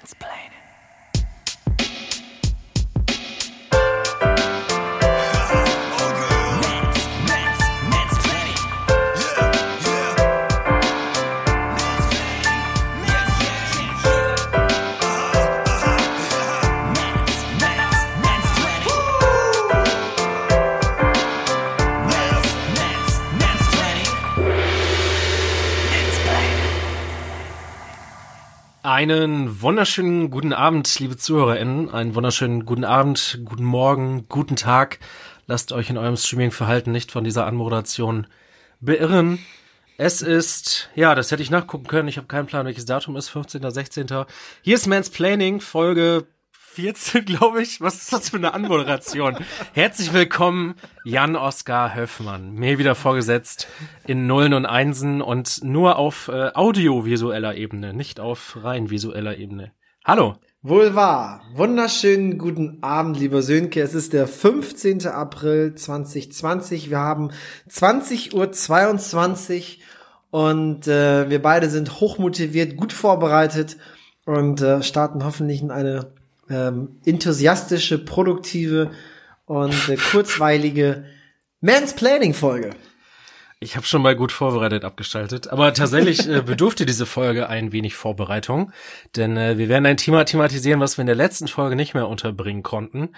Mansplaining. Einen wunderschönen guten Abend, liebe ZuhörerInnen. Einen wunderschönen guten Abend, guten Morgen, guten Tag. Lasst euch in eurem Streaming-Verhalten nicht von dieser Anmoderation beirren. Es ist, ja, das hätte ich nachgucken können. Ich habe keinen Plan, welches Datum ist. 15. 16. Hier ist Mansplaining, Folge 14, glaube ich. Was ist das für eine Anmoderation? Herzlich willkommen, Jan Oskar Höfmann. Mir wieder vorgesetzt in Nullen und Einsen und nur auf äh, audiovisueller Ebene, nicht auf rein visueller Ebene. Hallo. Wohl wahr. Wunderschönen guten Abend, lieber Sönke. Es ist der 15. April 2020. Wir haben 20.22 Uhr und äh, wir beide sind hochmotiviert, gut vorbereitet und äh, starten hoffentlich in eine ähm, enthusiastische, produktive und äh, kurzweilige Mansplaining-Folge. Ich habe schon mal gut vorbereitet abgeschaltet, aber tatsächlich äh, bedurfte diese Folge ein wenig Vorbereitung, denn äh, wir werden ein Thema thematisieren, was wir in der letzten Folge nicht mehr unterbringen konnten.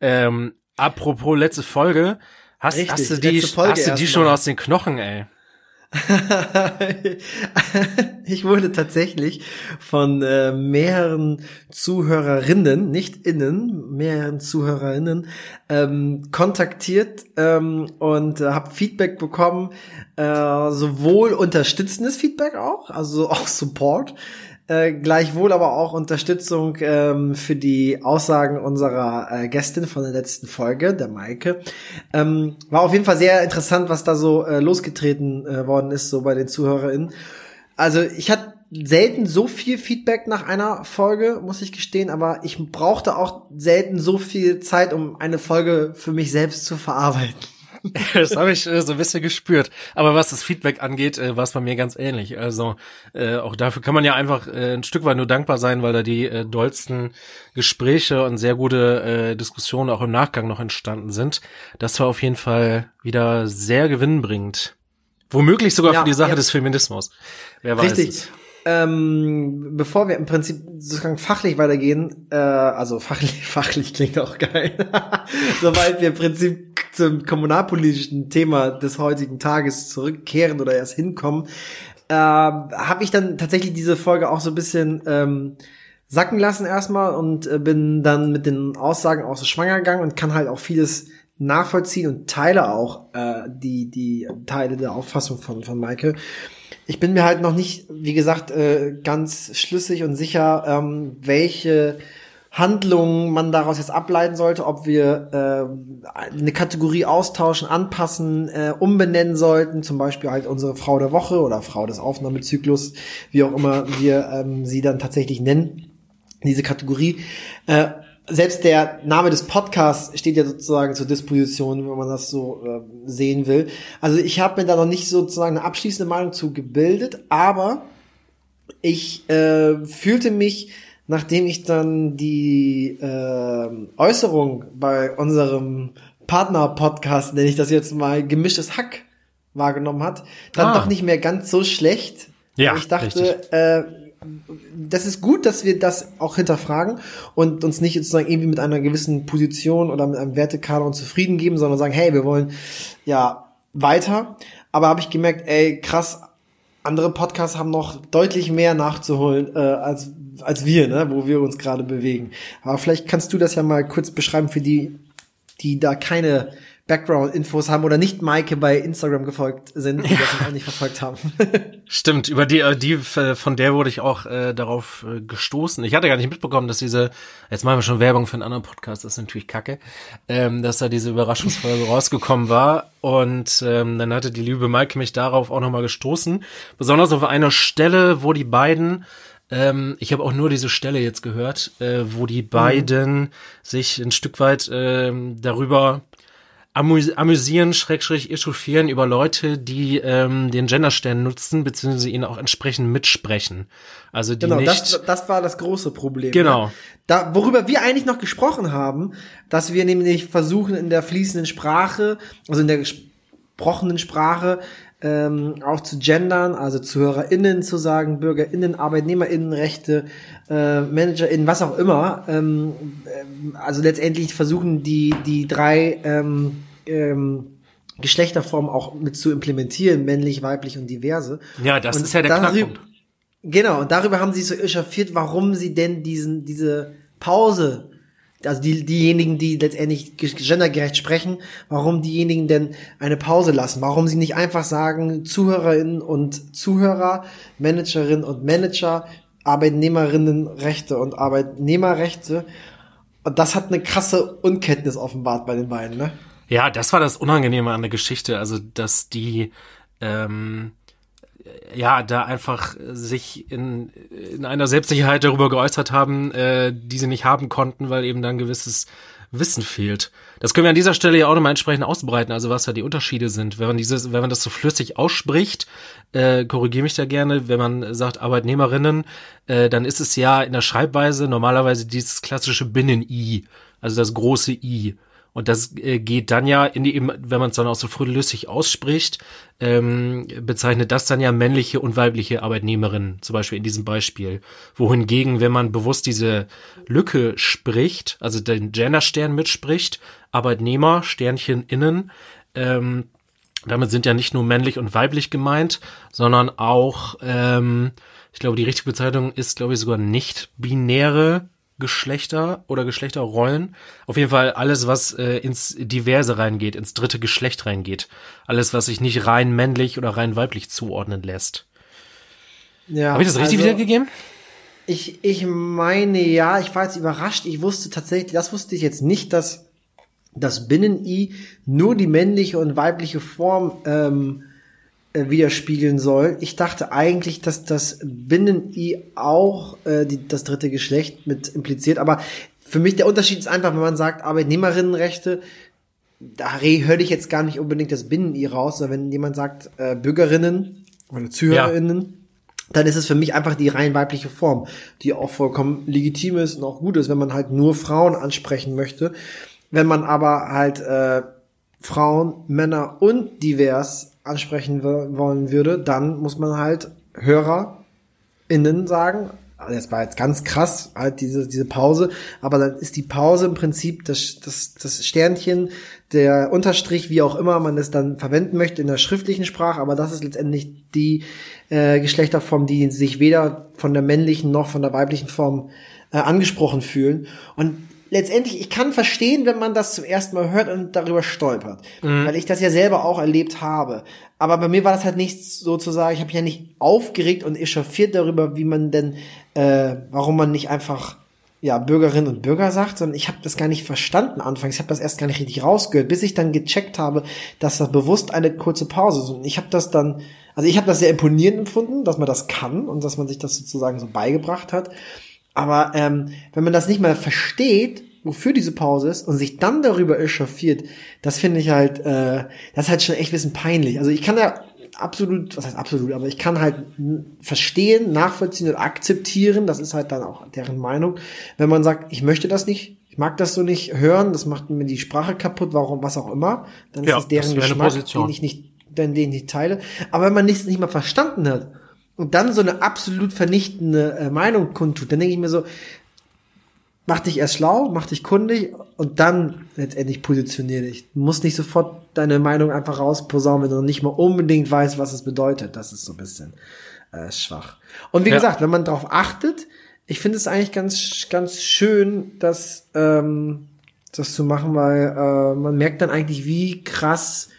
Ähm, apropos letzte Folge, hast, Richtig, hast du die, hast du die schon mal. aus den Knochen, ey? ich wurde tatsächlich von äh, mehreren Zuhörerinnen, nicht innen, mehreren Zuhörerinnen ähm, kontaktiert ähm, und äh, habe Feedback bekommen, äh, sowohl unterstützendes Feedback auch, also auch Support, äh, gleichwohl aber auch Unterstützung ähm, für die Aussagen unserer äh, Gästin von der letzten Folge, der Maike. Ähm, war auf jeden Fall sehr interessant, was da so äh, losgetreten äh, worden ist, so bei den ZuhörerInnen. Also ich hatte selten so viel Feedback nach einer Folge, muss ich gestehen, aber ich brauchte auch selten so viel Zeit, um eine Folge für mich selbst zu verarbeiten. Das habe ich äh, so ein bisschen gespürt. Aber was das Feedback angeht, äh, war es bei mir ganz ähnlich. Also äh, auch dafür kann man ja einfach äh, ein Stück weit nur dankbar sein, weil da die äh, dollsten Gespräche und sehr gute äh, Diskussionen auch im Nachgang noch entstanden sind. Das war auf jeden Fall wieder sehr gewinnbringend. Womöglich sogar Ja, für die Sache ja. des Feminismus. Wer weiß Richtig. es. Ähm, bevor wir im Prinzip sozusagen fachlich weitergehen, äh, also fachlich, fachlich klingt auch geil, sobald wir im Prinzip zum kommunalpolitischen Thema des heutigen Tages zurückkehren oder erst hinkommen, äh, habe ich dann tatsächlich diese Folge auch so ein bisschen ähm, sacken lassen erstmal und äh, bin dann mit den Aussagen auch so schwanger gegangen und kann halt auch vieles nachvollziehen und teile auch äh, die die Teile der Auffassung von von Maike. Ich bin mir halt noch nicht, wie gesagt, äh, ganz schlüssig und sicher, ähm, welche Handlungen man daraus jetzt ableiten sollte, ob wir äh, eine Kategorie austauschen, anpassen, äh, umbenennen sollten, zum Beispiel halt unsere Frau der Woche oder Frau des Aufnahmezyklus, wie auch immer wir ähm, sie dann tatsächlich nennen, diese Kategorie. Äh, selbst der Name des Podcasts steht ja sozusagen zur Disposition, wenn man das so äh, sehen will. Also ich habe mir da noch nicht sozusagen eine abschließende Meinung zu gebildet, aber ich äh, fühlte mich, nachdem ich dann die äh, Äußerung bei unserem Partner-Podcast, nenne ich das jetzt mal, gemischtes Hack wahrgenommen hat, dann Ah. doch nicht mehr ganz so schlecht. Ja, ich dachte, äh, das ist gut, dass wir das auch hinterfragen und uns nicht sozusagen irgendwie mit einer gewissen Position oder mit einem Wertekanon zufrieden geben, sondern sagen, hey, wir wollen ja weiter. Aber habe ich gemerkt, ey, krass, andere Podcasts haben noch deutlich mehr nachzuholen äh, als als wir, ne, wo wir uns gerade bewegen. Aber vielleicht kannst du das ja mal kurz beschreiben für die, die da keine Background-Infos haben oder nicht Maike bei Instagram gefolgt sind, die das auch nicht verfolgt haben. Stimmt, über die, äh, die äh, von der wurde ich auch äh, darauf äh, gestoßen. Ich hatte gar nicht mitbekommen, dass diese, jetzt machen wir schon Werbung für einen anderen Podcast, das ist natürlich kacke, ähm, dass da diese Überraschungsfolge rausgekommen war. Und ähm, dann hatte die liebe Maike mich darauf auch nochmal gestoßen. Besonders auf einer Stelle, wo die beiden ähm, ich habe auch nur diese Stelle jetzt gehört, äh, wo die beiden sich ein Stück weit ähm, darüber amüs amüsieren, schrägstrich echauffieren über Leute, die ähm, den Genderstern nutzen, beziehungsweise ihn auch entsprechend mitsprechen. Also die Genau, nicht. das, das war das große Problem. Genau. Ne? Da, worüber wir eigentlich noch gesprochen haben, dass wir nämlich versuchen in der fließenden Sprache, also in der gesprochenen Sprache, ähm, auch zu gendern, also ZuhörerInnen zu sagen, BürgerInnen, ArbeitnehmerInnenrechte, äh, ManagerInnen, was auch immer. Ähm, ähm, also letztendlich versuchen die, die drei ähm, ähm, Geschlechterformen auch mit zu implementieren, männlich, weiblich und diverse. ja, das Und ist ja der darüber- Knackpunkt. Genau, und darüber haben sie so echauffiert, warum sie denn diesen, diese Pause, also die, diejenigen, die letztendlich ge- gendergerecht sprechen, warum diejenigen denn eine Pause lassen, warum sie nicht einfach sagen, Zuhörerinnen und Zuhörer, Managerinnen und Manager, Arbeitnehmerinnenrechte und Arbeitnehmerrechte. Und das hat eine krasse Unkenntnis offenbart bei den beiden, ne? Ja, das war das Unangenehme an der Geschichte, also dass die ähm, ja da einfach sich in, in einer Selbstsicherheit darüber geäußert haben, äh, die sie nicht haben konnten, weil eben dann gewisses Wissen fehlt. Das können wir an dieser Stelle ja auch nochmal entsprechend ausbreiten, also was da die Unterschiede sind. Wenn man dieses, wenn man das so flüssig ausspricht, äh, korrigiere mich da gerne, wenn man sagt Arbeitnehmerinnen, äh, dann ist es ja in der Schreibweise normalerweise dieses klassische Binnen-I, also das große I. Und das äh, geht dann ja in die, wenn man es dann auch so frühlüssig ausspricht, ähm, bezeichnet das dann ja männliche und weibliche Arbeitnehmerinnen, zum Beispiel in diesem Beispiel. Wohingegen, wenn man bewusst diese Lücke spricht, also den Genderstern mitspricht, Arbeitnehmer, Sternchen innen, ähm, damit sind ja nicht nur männlich und weiblich gemeint, sondern auch, ähm, ich glaube, die richtige Bezeichnung ist, glaube ich, sogar nicht binäre Geschlechter oder Geschlechterrollen. Auf jeden Fall alles, was äh, ins Diverse reingeht, ins dritte Geschlecht reingeht. Alles, was sich nicht rein männlich oder rein weiblich zuordnen lässt. Ja, Habe ich das richtig also- wiedergegeben? Ich, ich meine, ja, ich war jetzt überrascht. Ich wusste tatsächlich, das wusste ich jetzt nicht, dass das Binnen-I nur die männliche und weibliche Form ähm, äh, widerspiegeln soll. Ich dachte eigentlich, dass das Binnen-I auch äh, die, das dritte Geschlecht mit impliziert. Aber für mich der Unterschied ist einfach, wenn man sagt Arbeitnehmerinnenrechte, da re- höre ich jetzt gar nicht unbedingt das Binnen-I raus, sondern wenn jemand sagt äh, Bürgerinnen oder ZuhörerInnen, dann ist es für mich einfach die rein weibliche Form, die auch vollkommen legitim ist und auch gut ist, wenn man halt nur Frauen ansprechen möchte. Wenn man aber halt äh, Frauen, Männer und divers ansprechen wo- wollen würde, dann muss man halt HörerInnen sagen. Also das war jetzt ganz krass, halt diese, diese Pause, aber dann ist die Pause im Prinzip das, das, das Sternchen, der Unterstrich, wie auch immer man es dann verwenden möchte in der schriftlichen Sprache, aber das ist letztendlich die äh, Geschlechterform, die sich weder von der männlichen noch von der weiblichen Form äh, angesprochen fühlen. Und letztendlich, ich kann verstehen, wenn man das zum ersten Mal hört und darüber stolpert, weil ich das ja selber auch erlebt habe. Aber bei mir war das halt nicht sozusagen, ich habe mich ja nicht aufgeregt und echauffiert darüber, wie man denn, äh, warum man nicht einfach ja, Bürgerinnen und Bürger sagt, sondern ich habe das gar nicht verstanden anfangs. Ich habe das erst gar nicht richtig rausgehört, bis ich dann gecheckt habe, dass das bewusst eine kurze Pause ist. Und ich habe das dann, also ich habe das sehr imponierend empfunden, dass man das kann und dass man sich das sozusagen so beigebracht hat. Aber ähm, wenn man das nicht mal versteht, wofür diese Pause ist und sich dann darüber echauffiert, das finde ich halt, äh, das ist halt schon echt ein bisschen peinlich. Also ich kann da absolut, was heißt absolut, aber ich kann halt verstehen, nachvollziehen und akzeptieren, das ist halt dann auch deren Meinung, wenn man sagt, ich möchte das nicht, ich mag das so nicht hören, das macht mir die Sprache kaputt, warum, was auch immer, dann ist Ja, es deren Geschmack, den ich nicht, den, den ich nicht teile. Aber wenn man nichts nicht mal verstanden hat und dann so eine absolut vernichtende äh, Meinung kundtut, dann denke ich mir so, mach dich erst schlau, mach dich kundig und dann letztendlich positionier dich. Du musst nicht sofort deine Meinung einfach rausposaunen, wenn du nicht mal unbedingt weißt, was es bedeutet. Das ist so ein bisschen äh, schwach. Und wie Ja. gesagt, wenn man darauf achtet, ich finde es eigentlich ganz, ganz schön, dass ähm, das zu machen, weil äh, man merkt dann eigentlich, wie krass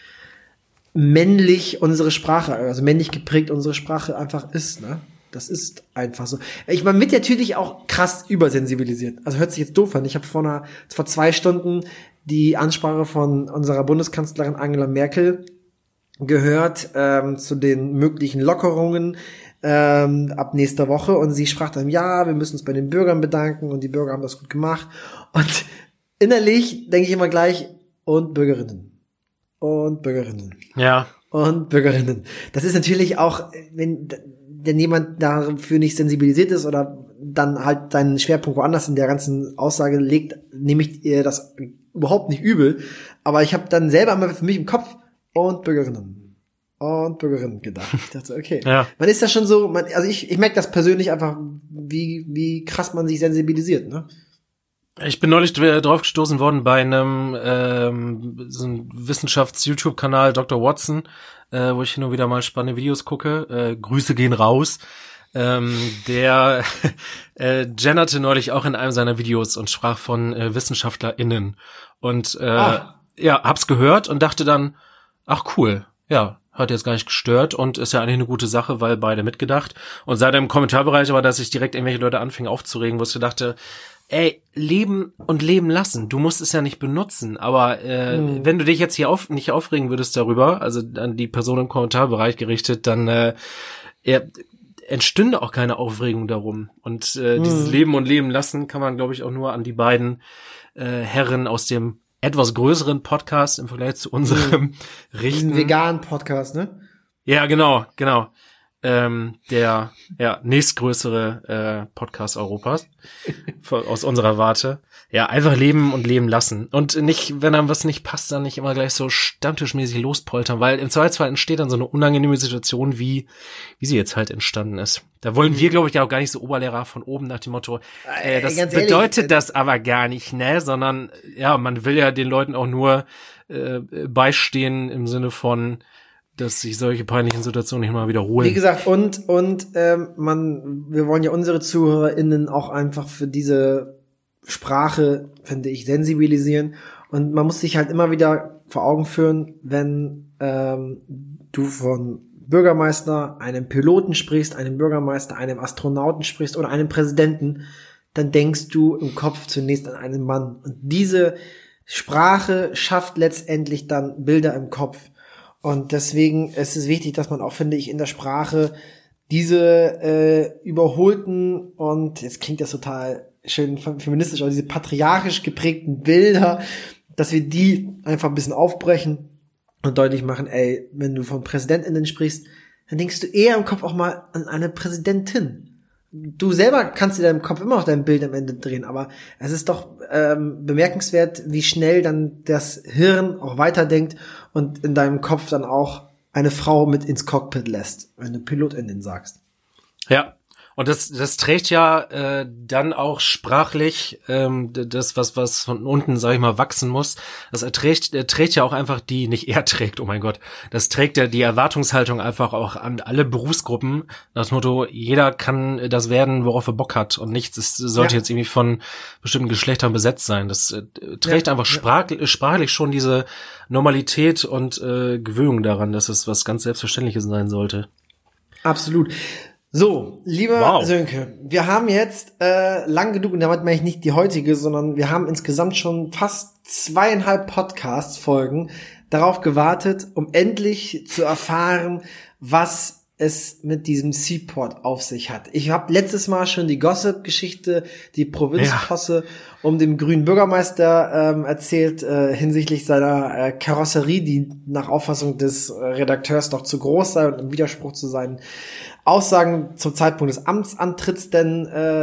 männlich unsere Sprache, also männlich geprägt unsere Sprache einfach ist, ne? Das ist einfach so. Ich man wird natürlich auch krass übersensibilisiert. Also hört sich jetzt doof an. Ich habe vor einer, vor zwei Stunden die Ansprache von unserer Bundeskanzlerin Angela Merkel gehört ähm, zu den möglichen Lockerungen ähm, ab nächster Woche und sie sprach dann, ja, wir müssen uns bei den Bürgern bedanken und die Bürger haben das gut gemacht. Und innerlich denke ich immer gleich, und Bürgerinnen. Und Bürgerinnen Ja. und Bürgerinnen. Das ist natürlich auch, wenn, wenn jemand dafür nicht sensibilisiert ist oder dann halt seinen Schwerpunkt woanders in der ganzen Aussage legt, nehme ich ihr das überhaupt nicht übel. Aber ich habe dann selber mal für mich im Kopf und Bürgerinnen und Bürgerinnen gedacht. Ich dachte, okay. Ja. Man ist da schon so, man, also ich, ich merke das persönlich einfach, wie, wie krass man sich sensibilisiert, ne? Ich bin neulich dr- drauf gestoßen worden bei einem ähm, so einem Wissenschafts-YouTube-Kanal Dr. Watson, äh, wo ich hin und wieder mal spannende Videos gucke. Äh, Grüße gehen raus. Ähm, der äh, genderte neulich auch in einem seiner Videos und sprach von äh, WissenschaftlerInnen. Und äh, Ah. ja, hab's gehört und dachte dann, ach cool, ja, hat jetzt gar nicht gestört und ist ja eigentlich eine gute Sache, weil beide mitgedacht. Und seit im Kommentarbereich aber, dass sich direkt irgendwelche Leute anfingen aufzuregen, wo ich dachte, ey, leben und leben lassen. Du musst es ja nicht benutzen, aber äh, wenn du dich jetzt hier auf, nicht aufregen würdest darüber, also an die Person im Kommentarbereich gerichtet, dann äh, er, entstünde auch keine Aufregung darum. Und äh, dieses Leben und Leben lassen kann man, glaube ich, auch nur an die beiden äh, Herren aus dem etwas größeren Podcast im Vergleich zu unserem richten. Diesen veganen Podcast, ne? Ja, genau, genau. Ähm, der ja, nächstgrößere äh, Podcast Europas aus unserer Warte. Ja, einfach leben und leben lassen. Und nicht, wenn einem was nicht passt, dann nicht immer gleich so stammtischmäßig lospoltern, weil im Zweifelsfall entsteht dann so eine unangenehme Situation, wie, wie sie jetzt halt entstanden ist. Da wollen wir, glaube ich, ja auch gar nicht so Oberlehrer von oben nach dem Motto, äh, das ganz ehrlich, bedeutet äh, das aber gar nicht, ne? Sondern ja, man will ja den Leuten auch nur äh, beistehen im Sinne von, dass sich solche peinlichen Situationen nicht mal wiederholen. Wie gesagt, und, und ähm, man, wir wollen ja unsere ZuhörerInnen auch einfach für diese Sprache, finde ich, sensibilisieren. Und man muss sich halt immer wieder vor Augen führen, wenn ähm, du von Bürgermeister, einem Piloten sprichst, einem Bürgermeister, einem Astronauten sprichst oder einem Präsidenten, dann denkst du im Kopf zunächst an einen Mann. Und diese Sprache schafft letztendlich dann Bilder im Kopf. Und deswegen ist es wichtig, dass man auch, finde ich, in der Sprache diese äh, überholten und jetzt klingt das total schön feministisch, aber diese patriarchisch geprägten Bilder, dass wir die einfach ein bisschen aufbrechen und deutlich machen, ey, wenn du von PräsidentInnen sprichst, dann denkst du eher im Kopf auch mal an eine Präsidentin. Du selber kannst dir deinem Kopf immer noch dein Bild am Ende drehen, aber es ist doch ähm, bemerkenswert, wie schnell dann das Hirn auch weiterdenkt und in deinem Kopf dann auch eine Frau mit ins Cockpit lässt, wenn du Pilotinnen sagst. Ja. Und das, das trägt ja äh, dann auch sprachlich ähm, das, was, was von unten, sag ich mal, wachsen muss. Das erträgt, er trägt ja auch einfach die, nicht er trägt, oh mein Gott, das trägt ja die Erwartungshaltung einfach auch an alle Berufsgruppen. Dem Motto, jeder kann das werden, worauf er Bock hat und nichts ist, sollte Ja. jetzt irgendwie von bestimmten Geschlechtern besetzt sein. Das äh, trägt Ja, einfach ja. sprach, sprachlich schon diese Normalität und äh, Gewöhnung daran, dass es was ganz Selbstverständliches sein sollte. Absolut. So, lieber Wow. Sönke, wir haben jetzt äh, lang genug, und damit meine ich nicht die heutige, sondern wir haben insgesamt schon fast zweieinhalb Podcast-Folgen darauf gewartet, um endlich zu erfahren, was es mit diesem Seaport auf sich hat. Ich habe letztes Mal schon die Gossip-Geschichte, die Provinzposse um den grünen Bürgermeister ähm, erzählt äh, hinsichtlich seiner äh, Karosserie, die nach Auffassung des äh, Redakteurs doch zu groß sei und im Widerspruch zu seinen Aussagen zum Zeitpunkt des Amtsantritts denn äh,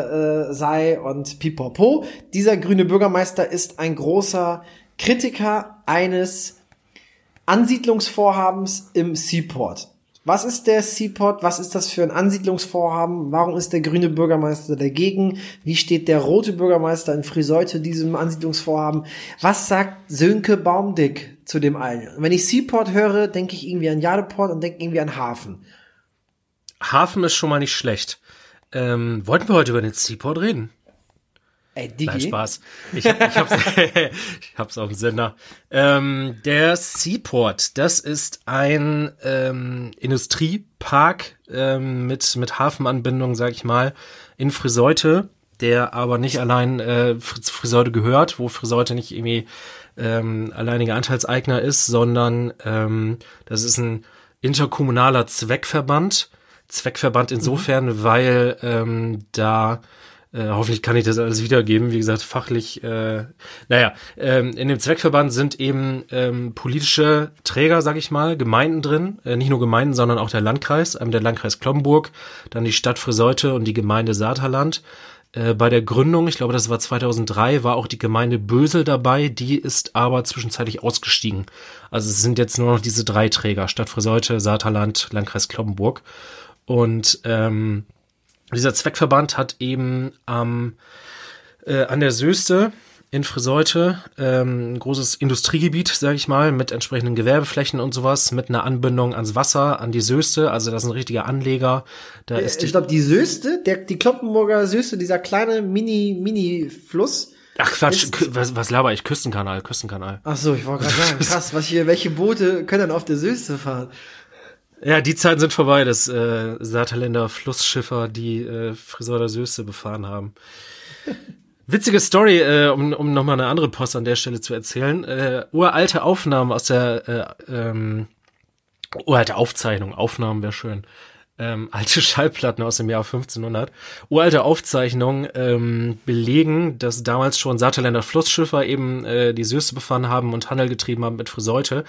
äh, sei und pipapo. Dieser grüne Bürgermeister ist ein großer Kritiker eines Ansiedlungsvorhabens im Seaport. Was ist der Seaport? Was ist das für ein Ansiedlungsvorhaben? Warum ist der grüne Bürgermeister dagegen? Wie steht der rote Bürgermeister in Friseute diesem Ansiedlungsvorhaben? Was sagt Sönke Baumdick zu dem? Und wenn ich Seaport höre, denke ich irgendwie an Jadeport und denke irgendwie an Hafen. Hafen ist schon mal nicht schlecht. Ähm, wollten wir heute über den Seaport reden? Ey, Digi. Nein, Spaß. Ich, ich, hab's, ich hab's auf dem Sender. Ähm, der Seaport, das ist ein ähm, Industriepark ähm, mit, mit Hafenanbindung, sag ich mal, in Friseute, der aber nicht allein äh, Friseute gehört, wo Friseute nicht irgendwie ähm, alleiniger Anteilseigner ist, sondern ähm, das ist ein interkommunaler Zweckverband. Zweckverband insofern, weil ähm, da Äh, hoffentlich kann ich das alles wiedergeben. Wie gesagt, fachlich, äh, naja, ähm, in dem Zweckverband sind eben ähm, politische Träger, sag ich mal, Gemeinden drin. Äh, nicht nur Gemeinden, sondern auch der Landkreis, ähm, der Landkreis Kloppenburg, dann die Stadt Friseute und die Gemeinde Saterland. Äh, bei der Gründung, ich glaube, das war 2003, war auch die Gemeinde Bösel dabei. Die ist aber zwischenzeitlich ausgestiegen. Also es sind jetzt nur noch diese drei Träger, Stadt Friseute, Saterland, Landkreis Kloppenburg. Und ähm, dieser Zweckverband hat eben am äh, an der Söste in Friseute ähm, ein großes Industriegebiet, sage ich mal, mit entsprechenden Gewerbeflächen und sowas, mit einer Anbindung ans Wasser, an die Söste. Also das ist ein richtiger Anleger. Da ist die, ich glaube, die Söste, der, die Kloppenburger Söste, dieser kleine Mini-Mini-Fluss. ach Quatsch, ist- was, was laber ich? Küstenkanal, Küstenkanal. Ach so, ich wollte gerade sagen, krass, was hier, welche Boote können denn auf der Söste fahren? Ja, die Zeiten sind vorbei, dass äh, Saarländer Flussschiffer die äh, Friseurder Söste befahren haben. Witzige Story, äh, um, um nochmal eine andere Post an der Stelle zu erzählen. Äh, uralte Aufnahmen aus der, äh, ähm, uralte Aufzeichnung, Aufnahmen wäre schön. Ähm, alte Schallplatten aus dem Jahr 1500. Uralte Aufzeichnungen ähm, belegen, dass damals schon Saarländer Flussschiffer eben äh, die Söste befahren haben und Handel getrieben haben mit Friseute.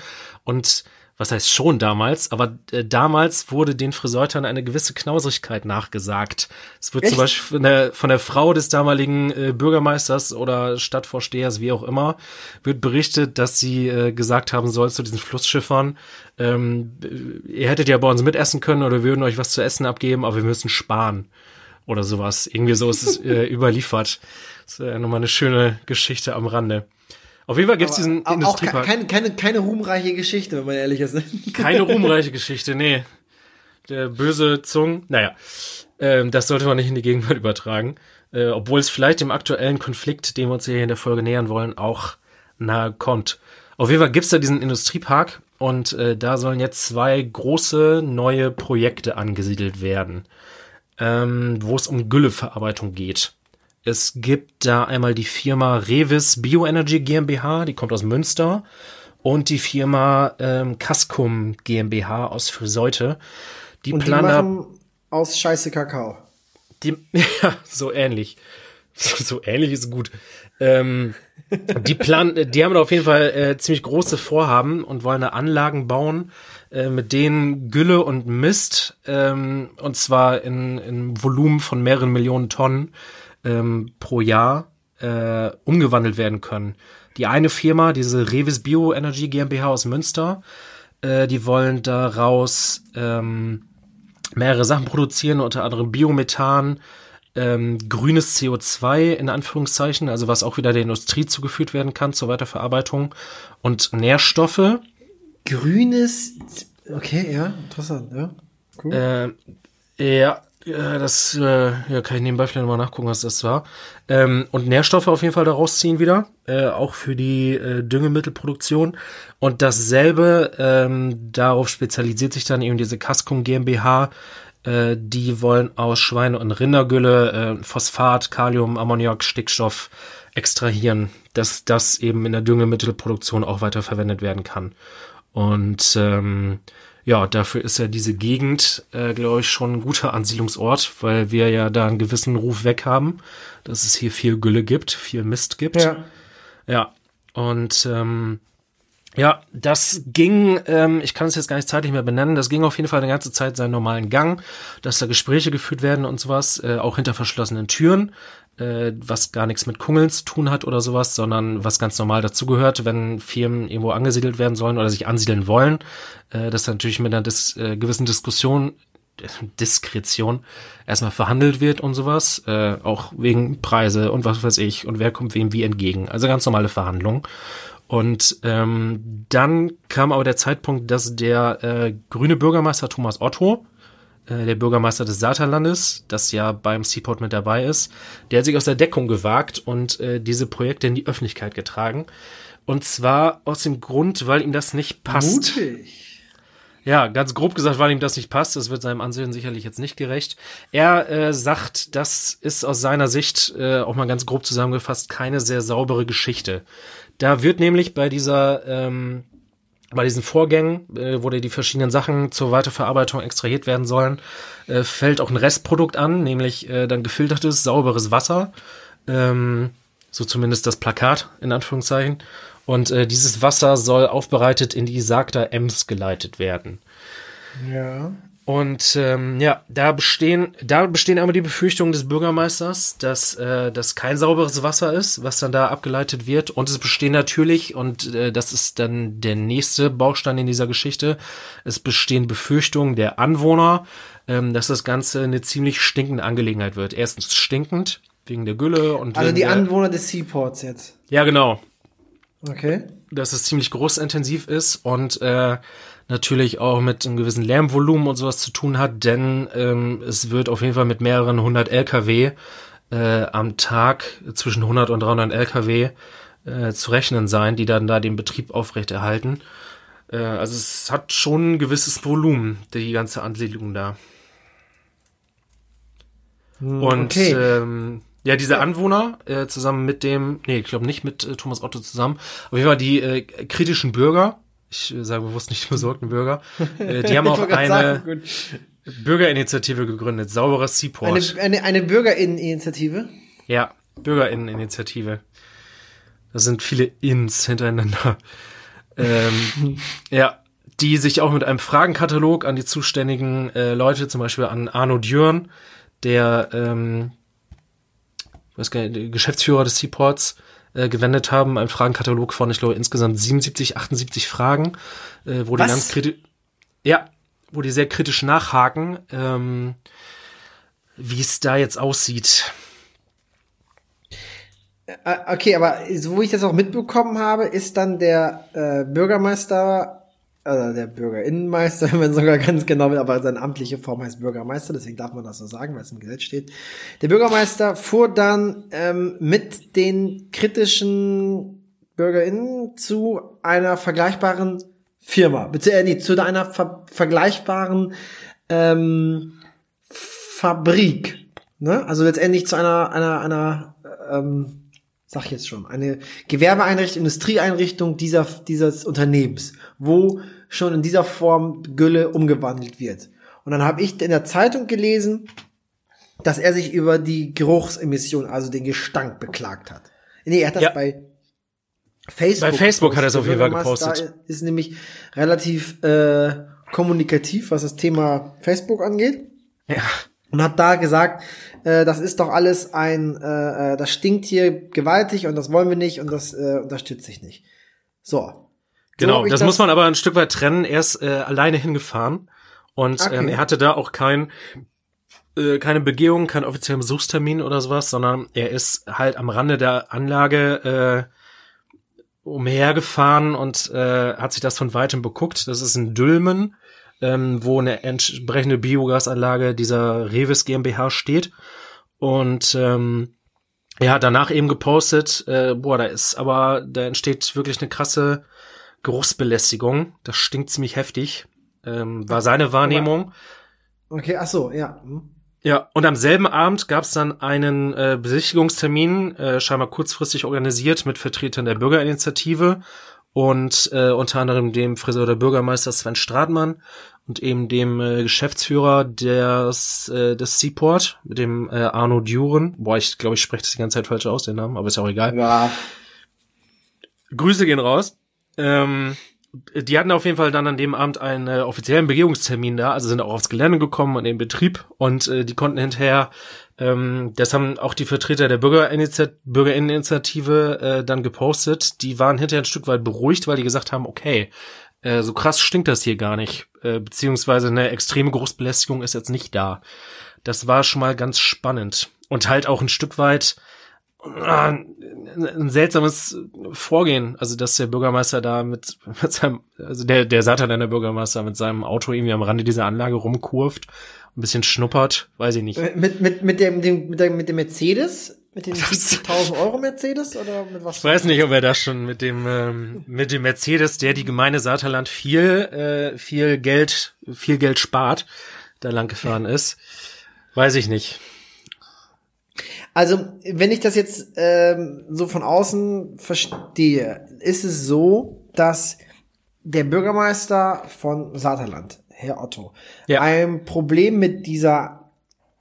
Und was heißt schon damals, aber äh, damals wurde den Friseutern eine gewisse Knauserigkeit nachgesagt. Es wird zum Echt? Beispiel von der, von der Frau des damaligen äh, Bürgermeisters oder Stadtvorstehers, wie auch immer, wird berichtet, dass sie äh, gesagt haben soll zu diesen Flussschiffern, ähm, äh, ihr hättet ja bei uns mitessen können oder wir würden euch was zu essen abgeben, aber wir müssen sparen oder sowas. Irgendwie so ist es äh, überliefert. Das ist äh, nochmal eine schöne Geschichte am Rande. Auf jeden Fall gibt's diesen Auch Industriepark. keine, keine, keine ruhmreiche Geschichte, wenn man ehrlich ist. Keine ruhmreiche Geschichte, nee. Der böse Zung, naja, ähm, das sollte man nicht in die Gegenwart übertragen. Äh, obwohl es vielleicht dem aktuellen Konflikt, dem wir uns hier in der Folge nähern wollen, auch nahe kommt. Auf jeden Fall gibt's da diesen Industriepark und äh, da sollen jetzt zwei große neue Projekte angesiedelt werden, ähm, wo es um Gülleverarbeitung geht. Es gibt da einmal die Firma Revis Bioenergy GmbH, die kommt aus Münster, und die Firma ähm, Cascum GmbH aus Friseute. Die Und die planen machen aus Scheiße Kakao. die, ja, so ähnlich. So, so ähnlich ist gut. Ähm, die planen, die haben da auf jeden Fall äh, ziemlich große Vorhaben und wollen da Anlagen bauen, äh, mit denen Gülle und Mist, ähm, und zwar in, in Volumen von mehreren Millionen Tonnen ähm, pro Jahr äh, umgewandelt werden können. Die eine Firma, diese Revis Bioenergy GmbH aus Münster, äh, die wollen daraus ähm, mehrere Sachen produzieren, unter anderem Biomethan, ähm, grünes CO2 in Anführungszeichen, also was auch wieder der Industrie zugeführt werden kann zur Weiterverarbeitung und Nährstoffe. Grünes, okay, ja, interessant, ja. Cool. Äh, ja, ja, das äh, ja, kann ich nebenbei vielleicht nochmal nachgucken, was das war. Ähm, und Nährstoffe auf jeden Fall daraus ziehen wieder, äh, auch für die äh, Düngemittelproduktion. Und dasselbe, ähm, darauf spezialisiert sich dann eben diese Cascum GmbH. Äh, die wollen aus Schweine- und Rindergülle äh, Phosphat, Kalium, Ammoniak, Stickstoff extrahieren, dass das eben in der Düngemittelproduktion auch weiter verwendet werden kann. Und ähm, ja, dafür ist ja diese Gegend, äh, glaube ich, schon ein guter Ansiedlungsort, weil wir ja da einen gewissen Ruf weg haben, dass es hier viel Gülle gibt, viel Mist gibt. ja. Ja, und ähm, ja, das ging, ähm, ich kann es jetzt gar nicht zeitlich mehr benennen, das ging auf jeden Fall eine ganze Zeit seinen normalen Gang, dass da Gespräche geführt werden und sowas, äh, auch hinter verschlossenen Türen, äh, was gar nichts mit Kungeln zu tun hat oder sowas, sondern was ganz normal dazugehört, wenn Firmen irgendwo angesiedelt werden sollen oder sich ansiedeln wollen, äh, dass natürlich mit einer dis äh, gewissen Diskussion Diskretion erstmal verhandelt wird und sowas, äh, auch wegen Preise und was weiß ich und wer kommt wem wie entgegen. Also ganz normale Verhandlungen. Und ähm, dann kam aber der Zeitpunkt, dass der äh, grüne Bürgermeister Thomas Otto, äh, der Bürgermeister des Saterlandes, das ja beim Seaport mit dabei ist, der hat sich aus der Deckung gewagt und äh, diese Projekte in die Öffentlichkeit getragen. Und zwar aus dem Grund, weil ihm das nicht passt. Mutig. Ja, ganz grob gesagt, weil ihm das nicht passt. Das wird seinem Ansehen sicherlich jetzt nicht gerecht. Er äh, sagt, das ist aus seiner Sicht, äh, auch mal ganz grob zusammengefasst, keine sehr saubere Geschichte. Da wird nämlich bei dieser, ähm, bei diesen Vorgängen, äh, wo die verschiedenen Sachen zur Weiterverarbeitung extrahiert werden sollen, äh, fällt auch ein Restprodukt an, nämlich äh, dann gefiltertes, sauberes Wasser. Ähm, so zumindest das Plakat, in Anführungszeichen. Und äh, dieses Wasser soll aufbereitet in die Sagda Ems geleitet werden. Ja. Und ähm, ja, da bestehen, da bestehen aber die Befürchtungen des Bürgermeisters, dass äh, das kein sauberes Wasser ist, was dann da abgeleitet wird. Und es bestehen natürlich, und äh, das ist dann der nächste Baustein in dieser Geschichte, es bestehen Befürchtungen der Anwohner, ähm, dass das Ganze eine ziemlich stinkende Angelegenheit wird. Erstens stinkend, wegen der Gülle und Also die Anwohner des Seaports jetzt. Ja, genau Okay. dass es ziemlich großintensiv ist und äh, natürlich auch mit einem gewissen Lärmvolumen und sowas zu tun hat, denn ähm, es wird auf jeden Fall mit mehreren hundert LKW äh, am Tag zwischen 100 und 300 LKW äh, zu rechnen sein, die dann da den Betrieb aufrechterhalten. Äh, also es hat schon ein gewisses Volumen, die ganze Ansiedlung da. Und okay. ähm, ja, diese Anwohner äh, zusammen mit dem, nee, ich glaube nicht mit äh, Thomas Otto zusammen, aber jeden Fall die äh, kritischen Bürger, ich sage bewusst nicht besorgten Bürger, äh, die haben auch eine sagen. Bürgerinitiative gegründet, sauberes Seaport. eine, eine, eine Bürgerinneninitiative. Ja, Bürgerinneninitiative. Da sind viele Ins hintereinander. Ähm, ja, die sich auch mit einem Fragenkatalog an die zuständigen äh, Leute, zum Beispiel an Arno Dürn, der ähm, weiß gar nicht, Geschäftsführer des Seaports, äh, gewendet haben. Ein Fragenkatalog von, ich glaube, insgesamt 77, 78 Fragen, äh, wo die Was? ganz kritisch, ja, wo die sehr kritisch nachhaken, ähm, wie es da jetzt aussieht. Äh, Okay, aber so wie ich das auch mitbekommen habe, ist dann der äh, Bürgermeister, also der Bürgerinnenmeister, wenn man sogar ganz genau will, aber seine amtliche Form heißt Bürgermeister, deswegen darf man das so sagen, weil es im Gesetz steht. Der Bürgermeister fuhr dann ähm, mit den kritischen BürgerInnen zu einer vergleichbaren Firma, bitte äh, nee, zu einer ver vergleichbaren ähm, Fabrik. Ne? Also letztendlich zu einer, einer, einer ähm, sag ich jetzt schon, eine Gewerbeeinrichtung, Industrieeinrichtung dieser, dieses Unternehmens, wo schon in dieser Form Gülle umgewandelt wird. Und dann habe ich in der Zeitung gelesen, dass er sich über die Geruchsemission, also den Gestank beklagt hat. Nee, er hat das Ja. bei Facebook. Bei Facebook hat er es auf jeden Fall gepostet. Ist nämlich relativ äh, kommunikativ, was das Thema Facebook angeht Ja. und hat da gesagt, äh, das ist doch alles ein, äh, äh, das stinkt hier gewaltig und das wollen wir nicht und das äh, unterstütze ich nicht. So. So Genau, hab ich das, muss man aber ein Stück weit trennen. Er ist äh, alleine hingefahren und Okay. ähm, er hatte da auch kein äh, keine Begehung, keinen offiziellen Besuchstermin oder sowas, sondern er ist halt am Rande der Anlage äh, umhergefahren und äh, hat sich das von weitem beguckt. Das ist in Dülmen, ähm, wo eine entsprechende Biogasanlage dieser Revis GmbH steht. Und ähm, er hat danach eben gepostet, äh, boah, da ist aber, da entsteht wirklich eine krasse Geruchsbelästigung. Das stinkt ziemlich heftig. Ähm, war seine Wahrnehmung. Okay, ach so, ja. Hm. Ja, und am selben Abend gab es dann einen äh, Besichtigungstermin, äh, scheinbar kurzfristig organisiert mit Vertretern der Bürgerinitiative und äh, unter anderem dem Friseur der Bürgermeister Sven Stradmann und eben dem äh, Geschäftsführer des, äh, des Seaport, mit dem äh, Arno Duren. Boah, ich glaube, ich spreche das die ganze Zeit falsch aus, den Namen, aber ist ja auch egal. Ja. Grüße gehen raus. Ähm, die hatten auf jeden Fall dann an dem Abend einen äh, offiziellen Begehungstermin da, also sind auch aufs Gelände gekommen und in den Betrieb und äh, die konnten hinterher, ähm, das haben auch die Vertreter der Bürgerinitiative, äh, dann gepostet, die waren hinterher ein Stück weit beruhigt, weil die gesagt haben, okay, äh, so krass stinkt das hier gar nicht, äh, beziehungsweise eine extreme Großbelästigung ist jetzt nicht da. Das war schon mal ganz spannend und halt auch ein Stück weit ein seltsames Vorgehen, also dass der Bürgermeister da mit, mit seinem, also der, der Saturdaner Bürgermeister mit seinem Auto irgendwie am Rande dieser Anlage rumkurft, ein bisschen schnuppert, weiß ich nicht. Äh, Mit, mit, mit, dem, dem, mit, dem, mit dem Mercedes? Mit dem Was? 70.000 Euro Mercedes? Oder mit was? Ich weiß nicht, ob er da schon mit dem, ähm, mit dem Mercedes, der die Gemeinde Saterland viel, äh, viel Geld, viel Geld spart, da lang gefahren ist. Weiß ich nicht. Also, wenn ich das jetzt ähm, so von außen verstehe, ist es so, dass der Bürgermeister von Saterland, Herr Otto, Ja. ein Problem mit dieser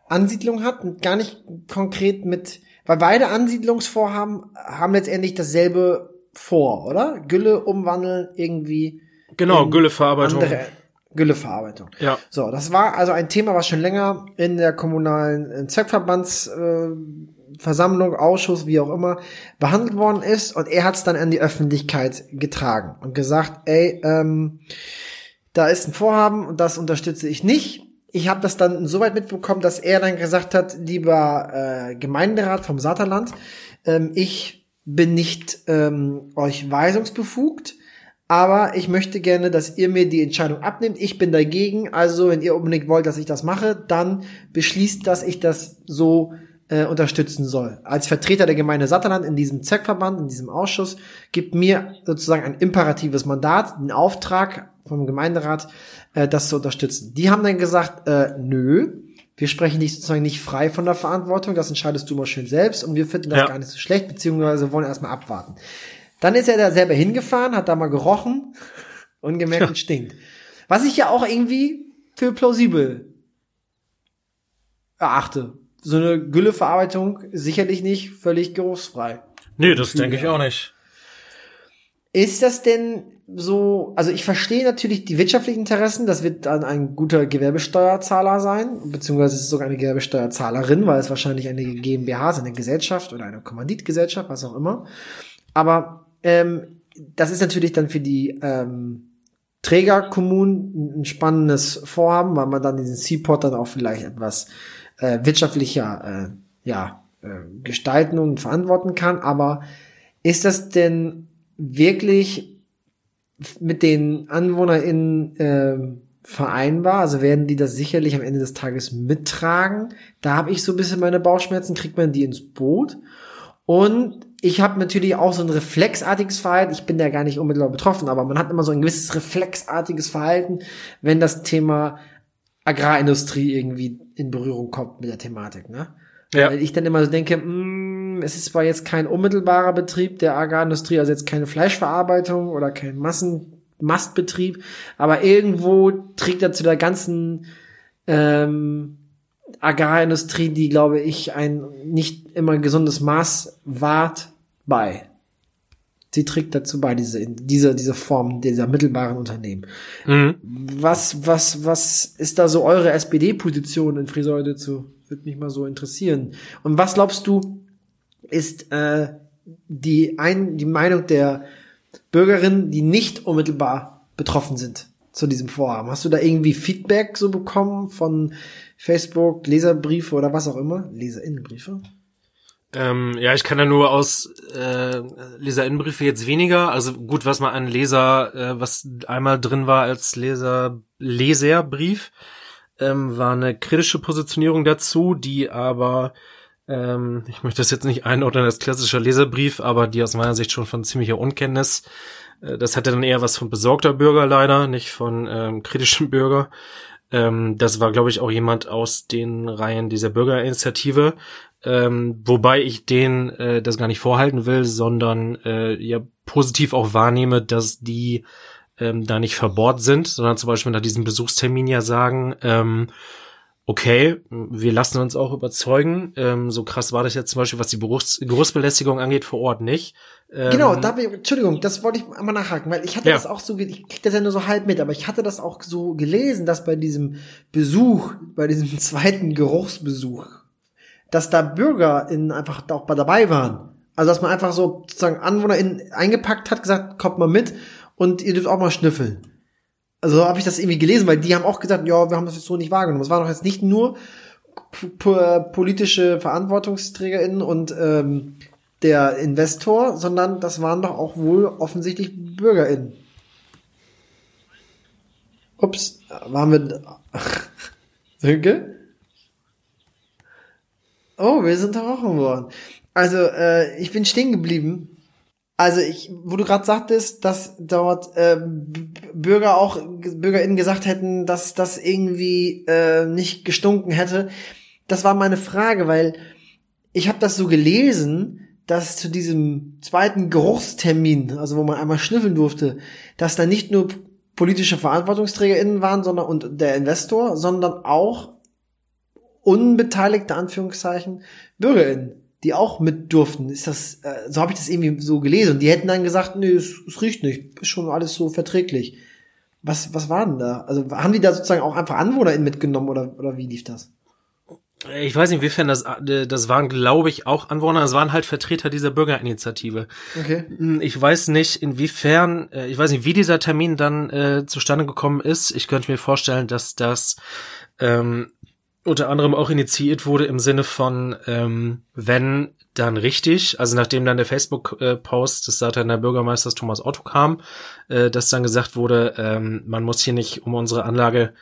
Ansiedlung hat und gar nicht konkret mit, weil beide Ansiedlungsvorhaben haben letztendlich dasselbe vor, oder? Gülle umwandeln irgendwie Genau, Gülleverarbeitung. andere Gülleverarbeitung. Ja. So, das war also ein Thema, was schon länger in der kommunalen äh, Zweckverbandsversammlung, äh, Versammlung, Ausschuss, wie auch immer, behandelt worden ist. Und er hat es dann an die Öffentlichkeit getragen und gesagt, ey, ähm, da ist ein Vorhaben und das unterstütze ich nicht. Ich habe das dann insoweit mitbekommen, dass er dann gesagt hat, lieber äh, Gemeinderat vom Saterland, ähm, ich bin nicht ähm, euch weisungsbefugt, aber ich möchte gerne, dass ihr mir die Entscheidung abnehmt. Ich bin dagegen. Also, wenn ihr unbedingt wollt, dass ich das mache, dann beschließt, dass ich das so äh, unterstützen soll. Als Vertreter der Gemeinde Satterland in diesem Zweckverband, in diesem Ausschuss, gibt mir sozusagen ein imperatives Mandat, den Auftrag vom Gemeinderat, äh, das zu unterstützen. Die haben dann gesagt, äh, nö, wir sprechen dich sozusagen nicht frei von der Verantwortung, das entscheidest du mal schön selbst und wir finden das Ja. gar nicht so schlecht, beziehungsweise wollen erstmal abwarten. Dann ist er da selber hingefahren, hat da mal gerochen und gemerkt, es stinkt. Was ich ja auch irgendwie für plausibel erachte. So eine Gülleverarbeitung ist sicherlich nicht völlig geruchsfrei. Nee, das denke ich auch nicht. Ist das denn so, also ich verstehe natürlich die wirtschaftlichen Interessen, das wird dann ein guter Gewerbesteuerzahler sein, beziehungsweise es ist sogar eine Gewerbesteuerzahlerin, weil es wahrscheinlich eine GmbH ist, eine Gesellschaft oder eine Kommanditgesellschaft, was auch immer. Aber ähm, das ist natürlich dann für die ähm, Trägerkommunen ein spannendes Vorhaben, weil man dann diesen Seaport dann auch vielleicht etwas äh, wirtschaftlicher äh, ja, äh, gestalten und verantworten kann. Aber ist das denn wirklich mit den AnwohnerInnen ähm, vereinbar? Also werden die das sicherlich am Ende des Tages mittragen? Da habe ich so ein bisschen meine Bauchschmerzen. Kriegt man die ins Boot? Und ich habe natürlich auch so ein reflexartiges Verhalten. Ich bin da gar nicht unmittelbar betroffen, aber man hat immer so ein gewisses reflexartiges Verhalten, wenn das Thema Agrarindustrie irgendwie in Berührung kommt mit der Thematik. Ne? Ja. Weil ich dann immer so denke, mh, es ist zwar jetzt kein unmittelbarer Betrieb der Agrarindustrie, also jetzt keine Fleischverarbeitung oder kein Massenmastbetrieb, aber irgendwo trägt er zu der ganzen ähm, Agrarindustrie, die, glaube ich, ein nicht immer gesundes Maß wahrt, bei. Sie trägt dazu bei, diese, diese, diese Form dieser mittelbaren Unternehmen. Mhm. Was, was, was ist da so eure SPD-Position in Friseure dazu? Würde mich mal so interessieren. Und was glaubst du, ist äh, die, ein, die Meinung der Bürgerinnen, die nicht unmittelbar betroffen sind zu diesem Vorhaben? Hast du da irgendwie Feedback so bekommen von Facebook, Leserbriefe oder was auch immer? Leserinnenbriefe? Ähm, ja, ich kann da nur aus äh, Leserinnenbriefe jetzt weniger. Also gut, was mal ein Leser, äh, was einmal drin war als Leser Leserbrief, ähm, war eine kritische Positionierung dazu, die aber ähm, ich möchte das jetzt nicht einordnen als klassischer Leserbrief, aber die aus meiner Sicht schon von ziemlicher Unkenntnis. Äh, das hatte dann eher was von besorgter Bürger leider, nicht von ähm, kritischem Bürger. Ähm, das war, glaube ich, auch jemand aus den Reihen dieser Bürgerinitiative, ähm, wobei ich den äh, das gar nicht vorhalten will, sondern äh, ja positiv auch wahrnehme, dass die ähm, da nicht verbohrt sind, sondern zum Beispiel nach diesem Besuchstermin ja sagen, ähm, okay, wir lassen uns auch überzeugen. Ähm, so krass war das jetzt zum Beispiel, was die Berufs Geruchsbelästigung angeht, vor Ort nicht. Ähm, Genau, da, Entschuldigung, das wollte ich einmal nachhaken, weil ich hatte Ja. das auch so, ich krieg das ja nur so halb mit, aber ich hatte das auch so gelesen, dass bei diesem Besuch, bei diesem zweiten Geruchsbesuch, dass da BürgerInnen einfach da auch bei dabei waren. Also, dass man einfach so sozusagen AnwohnerInnen eingepackt hat, gesagt, kommt mal mit und ihr dürft auch mal schnüffeln. Also so habe ich das irgendwie gelesen, weil die haben auch gesagt, ja, wir haben das jetzt so nicht wahrgenommen. Es waren doch jetzt nicht nur politische VerantwortungsträgerInnen und ähm, der Investor, sondern das waren doch auch wohl offensichtlich BürgerInnen. Ups, waren wir. Sönke? Oh, wir sind unterbrochen worden. Also, äh, ich bin stehen geblieben. Also ich, wo du gerade sagtest, dass dort B- Bürger auch BürgerInnen gesagt hätten, dass das irgendwie äh, nicht gestunken hätte. Das war meine Frage, weil ich habe das so gelesen, dass zu diesem zweiten Geruchstermin, also wo man einmal schnüffeln durfte, dass da nicht nur politische VerantwortungsträgerInnen waren, sondern und der Investor, sondern auch unbeteiligte Anführungszeichen BürgerInnen, die auch mit durften. Ist das, äh, so habe ich das irgendwie so gelesen. Und die hätten dann gesagt, nee, es, es riecht nicht, ist schon alles so verträglich. Was, was war denn da? Also haben die da sozusagen auch einfach AnwohnerInnen mitgenommen oder, oder wie lief das? Ich weiß nicht, inwiefern das, äh, das waren, glaube ich, auch Anwohner, das waren halt Vertreter dieser Bürgerinitiative. Okay. Hm, Ich weiß nicht, inwiefern, äh, ich weiß nicht, wie dieser Termin dann äh, zustande gekommen ist. Ich könnte mir vorstellen, dass das ähm, unter anderem auch initiiert wurde im Sinne von, ähm, wenn dann richtig, also nachdem dann der Facebook-Post des Saarländer Bürgermeisters Thomas Otto kam, äh, dass dann gesagt wurde, ähm, man muss hier nicht um unsere Anlage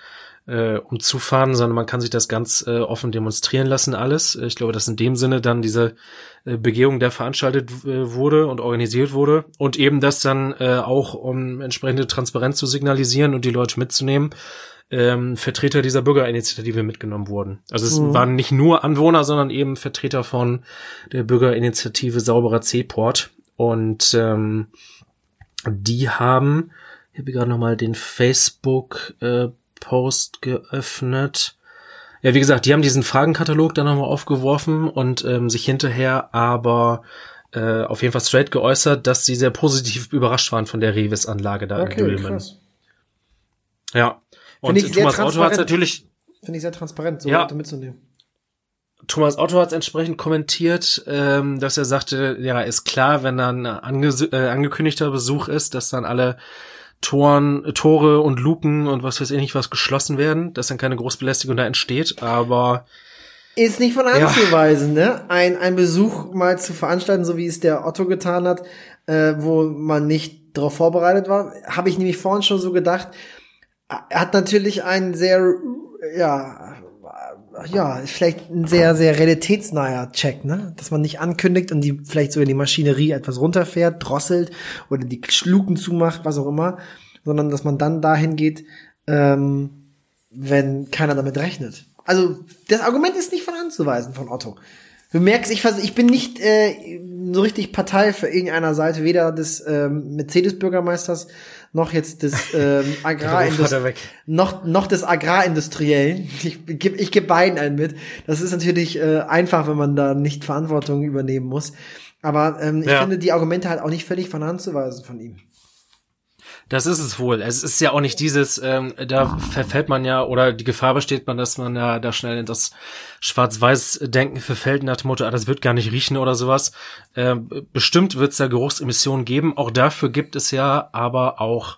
äh, umzufahren, sondern man kann sich das ganz äh, offen demonstrieren lassen, alles. Ich glaube, dass in dem Sinne dann diese äh, Begehung der veranstaltet äh, wurde und organisiert wurde und eben das dann äh, auch, um entsprechende Transparenz zu signalisieren und die Leute mitzunehmen, ähm, Vertreter dieser Bürgerinitiative mitgenommen wurden. Also es Mhm. waren nicht nur Anwohner, sondern eben Vertreter von der Bürgerinitiative Sauberer Seeport und ähm, die haben, ich habe gerade noch mal den Facebook äh, geöffnet. Ja, wie gesagt, die haben diesen Fragenkatalog dann nochmal aufgeworfen und ähm, sich hinterher aber äh, auf jeden Fall straight geäußert, dass sie sehr positiv überrascht waren von der Revis-Anlage da in Dülmen. Ja. Und Finde ich sehr Thomas Otto hat natürlich, Finde ich sehr transparent, so Ja. Mitzunehmen. Thomas Otto hat entsprechend kommentiert, ähm, dass er sagte, ja, ist klar, wenn dann ein ange äh, angekündigter Besuch ist, dass dann alle Toren, Tore und Luken und was weiß ich nicht was geschlossen werden, dass dann keine Großbelästigung da entsteht, aber Ist nicht von anzuweisen, ne? Ein, ein Besuch mal zu veranstalten, so wie es der Otto getan hat, äh, wo man nicht darauf vorbereitet war, habe ich nämlich vorhin schon so gedacht. Er hat natürlich einen sehr, ja, ja, vielleicht ein sehr, sehr realitätsnaher Check, ne? Dass man nicht ankündigt und die vielleicht sogar die Maschinerie etwas runterfährt, drosselt oder die Schluken zumacht, was auch immer, sondern dass man dann dahin geht, ähm, wenn keiner damit rechnet. Also das Argument ist nicht von anzuweisen von Otto. Du merkst, ich, ich bin nicht äh, so richtig Partei für irgendeiner Seite, weder des ähm, Mercedes-Bürgermeisters noch jetzt des ähm, hat Agrarindustrie weg. noch noch des Agrarindustriellen. Ich gebe ich geb beiden einen mit. Das ist natürlich äh, einfach, wenn man da nicht Verantwortung übernehmen muss. Aber ähm, ich Ja. finde die Argumente halt auch nicht völlig von anzuweisen von ihm. Das ist es wohl. Es ist ja auch nicht dieses, ähm, da verfällt man ja, oder die Gefahr besteht man, dass man ja da schnell in das Schwarz-Weiß-Denken verfällt nach dem Motto, ah, das wird gar nicht riechen oder sowas. Ähm, bestimmt wird es da Geruchsemissionen geben. Auch dafür gibt es ja aber auch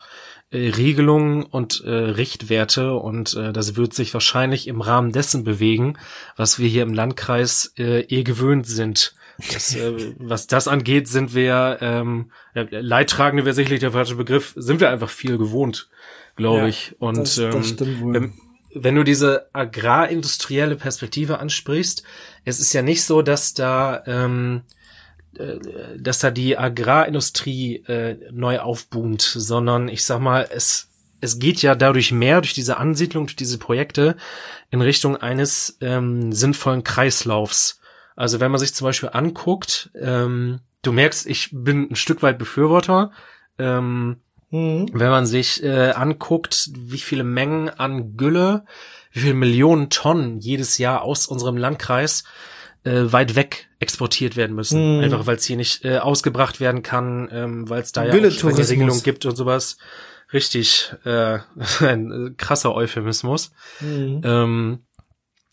äh, Regelungen und äh, Richtwerte und äh, das wird sich wahrscheinlich im Rahmen dessen bewegen, was wir hier im Landkreis äh, eh gewöhnt sind. Das, äh, was das angeht, sind wir, ähm, Leidtragende wäre sicherlich der falsche Begriff, sind wir einfach viel gewohnt, glaube Ja, ich. Und das- ähm, das. Wenn, wenn du diese agrarindustrielle Perspektive ansprichst, es ist ja nicht so, dass da ähm, äh, dass da die Agrarindustrie äh, neu aufboomt, sondern ich sag mal, es es geht ja dadurch mehr durch diese Ansiedlung, durch diese Projekte in Richtung eines ähm, sinnvollen Kreislaufs. Also wenn man sich zum Beispiel anguckt, ähm, du merkst, ich bin ein Stück weit Befürworter. Ähm, Mhm. wenn man sich äh, anguckt, wie viele Mengen an Gülle, wie viele Millionen Tonnen jedes Jahr aus unserem Landkreis äh, weit weg exportiert werden müssen. Mhm. Einfach weil es hier nicht äh, ausgebracht werden kann, ähm, weil es da ja entsprechende Regelungen gibt und sowas. Richtig, äh, ein äh, krasser Euphemismus. Mhm. Ähm,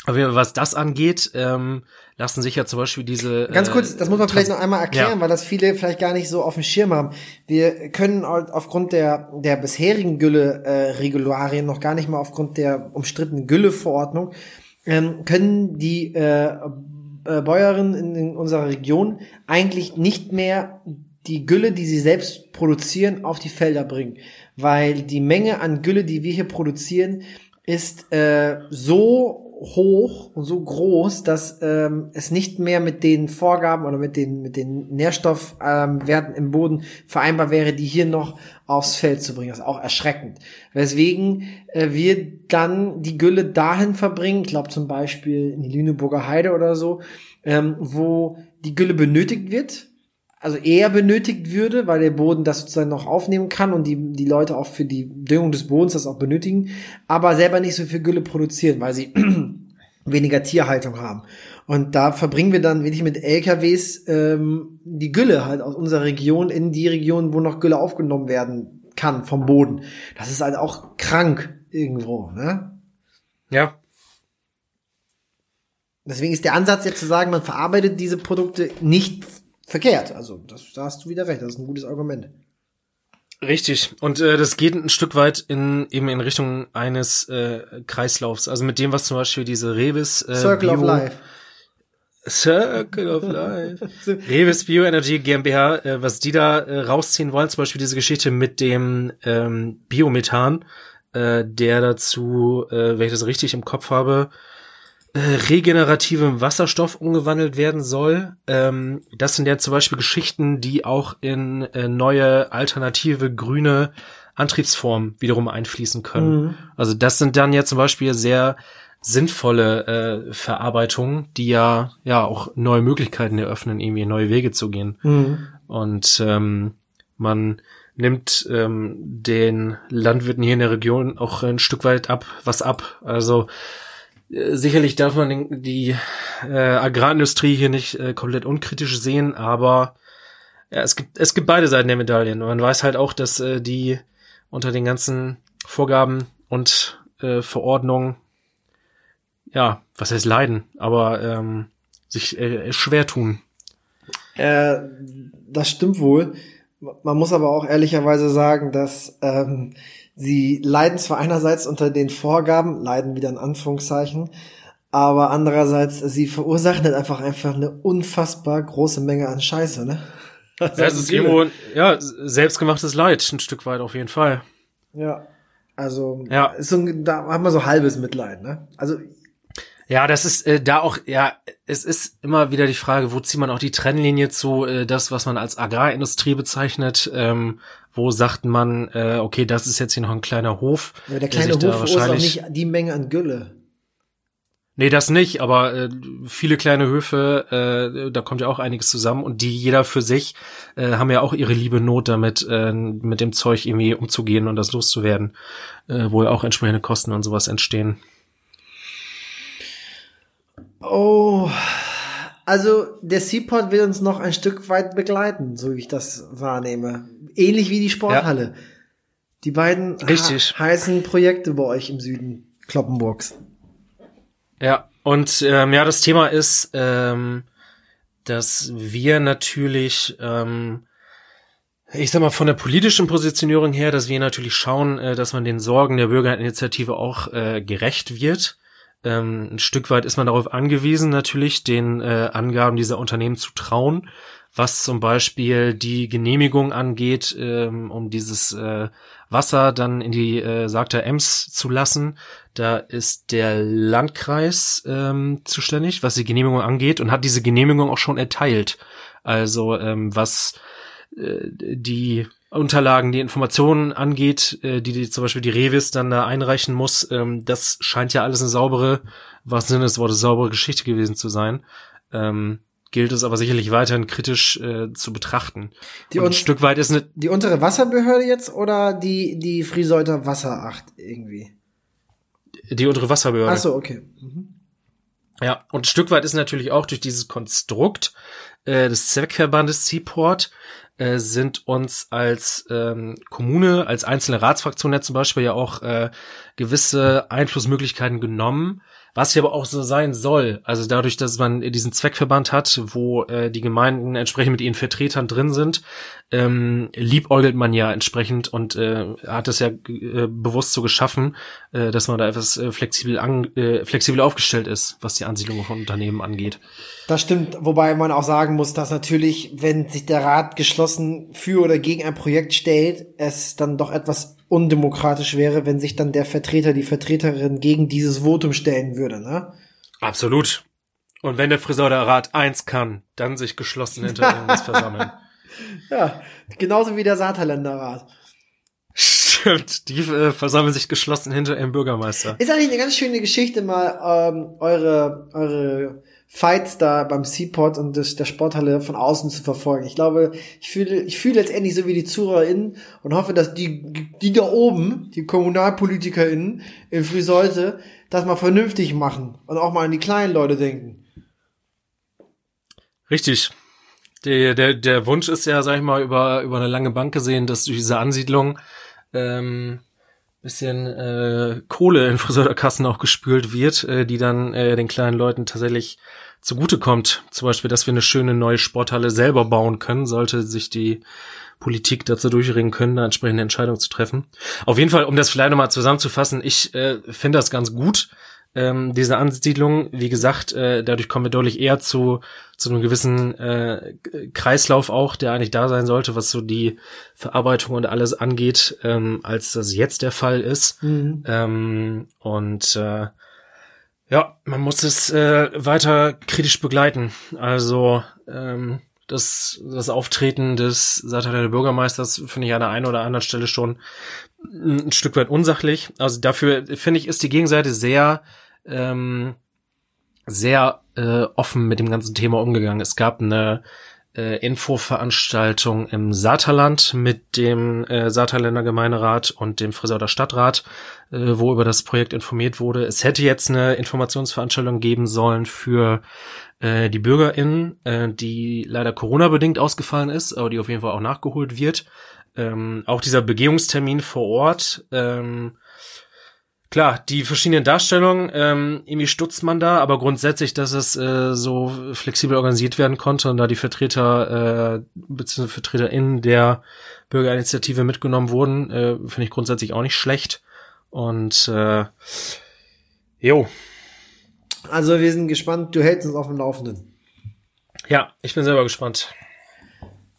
aber was das angeht, ähm, lassen sich ja zum Beispiel diese Ganz äh, kurz, das muss man vielleicht noch einmal erklären, Ja. weil das viele vielleicht gar nicht so auf dem Schirm haben. Wir können halt aufgrund der, der bisherigen Gülle-Regularien noch gar nicht mal aufgrund der umstrittenen Gülle-Verordnung, ähm, können die äh, äh, Bäuerinnen in, in unserer Region eigentlich nicht mehr die Gülle, die sie selbst produzieren, auf die Felder bringen. Weil die Menge an Gülle, die wir hier produzieren, ist äh, so hoch und so groß, dass ähm, es nicht mehr mit den Vorgaben oder mit den mit den Nährstoffwerten ähm, im Boden vereinbar wäre, die hier noch aufs Feld zu bringen. Das ist auch erschreckend. Weswegen äh, wir dann die Gülle dahin verbringen, ich glaube zum Beispiel in die Lüneburger Heide oder so, ähm, wo die Gülle benötigt wird, also eher benötigt würde, weil der Boden das sozusagen noch aufnehmen kann und die, die Leute auch für die Düngung des Bodens das auch benötigen, aber selber nicht so viel Gülle produzieren, weil sie weniger Tierhaltung haben. Und da verbringen wir dann wirklich mit LKWs ähm, die Gülle halt aus unserer Region in die Region, wo noch Gülle aufgenommen werden kann vom Boden. Das ist halt auch krank irgendwo, ne? Ja. Deswegen ist der Ansatz jetzt zu sagen, man verarbeitet diese Produkte nicht verkehrt. Also das, da hast du wieder recht, das ist ein gutes Argument. Richtig. Und äh, das geht ein Stück weit in eben in Richtung eines äh, Kreislaufs. Also mit dem, was zum Beispiel diese Revis äh, Circle of Bio- Life. Circle of Life. Revis Bioenergy GmbH, äh, was die da äh, rausziehen wollen, zum Beispiel diese Geschichte mit dem ähm, Biomethan, äh, der dazu, äh, wenn ich das richtig im Kopf habe, äh, regenerativem Wasserstoff umgewandelt werden soll. Ähm, das sind ja zum Beispiel Geschichten, die auch in äh, neue alternative grüne Antriebsformen wiederum einfließen können. Mhm. Also das sind dann ja zum Beispiel sehr sinnvolle äh, Verarbeitungen, die ja ja auch neue Möglichkeiten eröffnen, irgendwie neue Wege zu gehen. Mhm. Und ähm, man nimmt ähm, den Landwirten hier in der Region auch ein Stück weit ab, was ab. Also sicherlich darf man die äh, Agrarindustrie hier nicht äh, komplett unkritisch sehen, aber ja, es gibt es gibt beide Seiten der Medaillen. Man weiß halt auch, dass äh, die unter den ganzen Vorgaben und äh, Verordnungen ja, was heißt leiden, aber ähm, sich äh, schwer tun. Äh, das stimmt wohl. Man muss aber auch ehrlicherweise sagen, dass ähm, sie leiden zwar einerseits unter den Vorgaben, leiden wieder in Anführungszeichen, aber andererseits, sie verursachen halt einfach einfach eine unfassbar große Menge an Scheiße, ne? Also Ja, es ist irgendwo, ja, selbstgemachtes Leid, ein Stück weit auf jeden Fall. Ja. Also, Ja. Ist so, ein- da hat man so halbes Mitleid, ne? Also, Ja, das ist äh, da auch, ja, es ist immer wieder die Frage, wo zieht man auch die Trennlinie zu, äh, das, was man als Agrarindustrie bezeichnet, ähm, wo sagt man, äh, okay, das ist jetzt hier noch ein kleiner Hof. ja, der kleine da Hof verursacht wahrscheinlich- nicht die Menge an Gülle. Nee, das nicht, aber äh, viele kleine Höfe, äh, da kommt ja auch einiges zusammen und die jeder für sich äh, haben ja auch ihre liebe Not damit, äh, mit dem Zeug irgendwie umzugehen und das loszuwerden, äh, wo ja auch entsprechende Kosten und sowas entstehen. Oh, also der Seaport will uns noch ein Stück weit begleiten, so wie ich das wahrnehme. Ähnlich wie die Sporthalle. Die beiden Richtig. Heißen Projekte bei euch im Süden Kloppenburgs. Ja, und ähm, ja, das Thema ist, ähm, dass wir natürlich, ähm, ich sag mal, von der politischen Positionierung her, dass wir natürlich schauen, äh, dass man den Sorgen der Bürgerinitiative auch äh, gerecht wird. Ähm, ein Stück weit ist man darauf angewiesen, natürlich den äh, Angaben dieser Unternehmen zu trauen, was zum Beispiel die Genehmigung angeht, ähm, um dieses äh, Wasser dann in die äh, Sagter Ems zu lassen. Da ist der Landkreis ähm, zuständig, was die Genehmigung angeht und hat diese Genehmigung auch schon erteilt. Also ähm, was äh, die Unterlagen, die Informationen angeht, äh, die, die zum Beispiel die Revis dann da einreichen muss, ähm, das scheint ja alles eine saubere, was Sinne des Wortes, saubere Geschichte gewesen zu sein. Ähm, gilt es aber sicherlich weiterhin kritisch äh, zu betrachten. Die und ein Stück weit ist eine, Die untere Wasserbehörde jetzt oder die, die Frieseuter Wasseracht irgendwie? die untere Wasserbehörde. Ach so, okay. Mhm. Ja, und ein Stück weit ist natürlich auch durch dieses Konstrukt äh, des Zweckverbandes Seaport äh, sind uns als ähm, Kommune, als einzelne Ratsfraktion ja zum Beispiel ja auch äh, gewisse Einflussmöglichkeiten genommen, was ja aber auch so sein soll. Also dadurch, dass man diesen Zweckverband hat, wo äh, die Gemeinden entsprechend mit ihren Vertretern drin sind, ähm, liebäugelt man ja entsprechend und äh, hat es ja äh, bewusst so geschaffen, äh, dass man da etwas äh, flexibel, an, äh, flexibel aufgestellt ist, was die Ansiedlung von Unternehmen angeht. Das stimmt, wobei man auch sagen muss, dass natürlich, wenn sich der Rat geschlossen für oder gegen ein Projekt stellt, es dann doch etwas undemokratisch wäre, wenn sich dann der Vertreter, die Vertreterin gegen dieses Votum stellen würde, ne? Absolut. Und wenn der Friseur Rat eins kann, dann sich geschlossen hinter irgendwas versammeln. Ja, genauso wie der Saartaländerrat. Stimmt, die äh, versammeln sich geschlossen hinter ihrem Bürgermeister. Ist eigentlich eine ganz schöne Geschichte, mal ähm, eure, eure Fights da beim Seaport und des, der Sporthalle von außen zu verfolgen. Ich glaube, ich fühle, ich fühle letztendlich so wie die ZuhörerInnen und hoffe, dass die, die da oben, die KommunalpolitikerInnen in Friseute, das mal vernünftig machen und auch mal an die kleinen Leute denken. Richtig. Der, der, der Wunsch ist ja, sag ich mal, über, über eine lange Bank gesehen, dass durch diese Ansiedlung ähm, bisschen äh, Kohle in Friseurkassen auch gespült wird, äh, die dann äh, den kleinen Leuten tatsächlich zugutekommt. Zum Beispiel, dass wir eine schöne neue Sporthalle selber bauen können, sollte sich die Politik dazu durchringen können, eine entsprechende Entscheidung zu treffen. Auf jeden Fall, um das vielleicht nochmal zusammenzufassen, ich äh, finde das ganz gut, ähm, diese Ansiedlung. Wie gesagt, äh, dadurch kommen wir deutlich eher zu, zu einem gewissen äh, Kreislauf auch, der eigentlich da sein sollte, was so die Verarbeitung und alles angeht, ähm, als das jetzt der Fall ist. Ähm, und äh, ja, man muss es äh, weiter kritisch begleiten. Also ähm, das, das Auftreten des Sataner Bürgermeisters finde ich an der einen oder anderen Stelle schon ein Stück weit unsachlich. Also dafür finde ich, ist die Gegenseite sehr, ähm, sehr äh, offen mit dem ganzen Thema umgegangen. Es gab eine äh, Infoveranstaltung im Saterland mit dem äh, Saterländer Gemeinderat und dem Frisauter Stadtrat, äh, wo über das Projekt informiert wurde. Es hätte jetzt eine Informationsveranstaltung geben sollen für äh, die BürgerInnen, äh, die leider Corona-bedingt ausgefallen ist, aber die auf jeden Fall auch nachgeholt wird. Ähm, auch dieser Begehungstermin vor Ort, ähm, Klar, die verschiedenen Darstellungen, ähm, irgendwie stutzt man da, aber grundsätzlich, dass es äh, so flexibel organisiert werden konnte und da die Vertreter äh, bzw. VertreterInnen der Bürgerinitiative mitgenommen wurden, äh, finde ich grundsätzlich auch nicht schlecht. Und äh, jo, Also wir sind gespannt, du hältst uns auf dem Laufenden. ja, ich bin selber gespannt.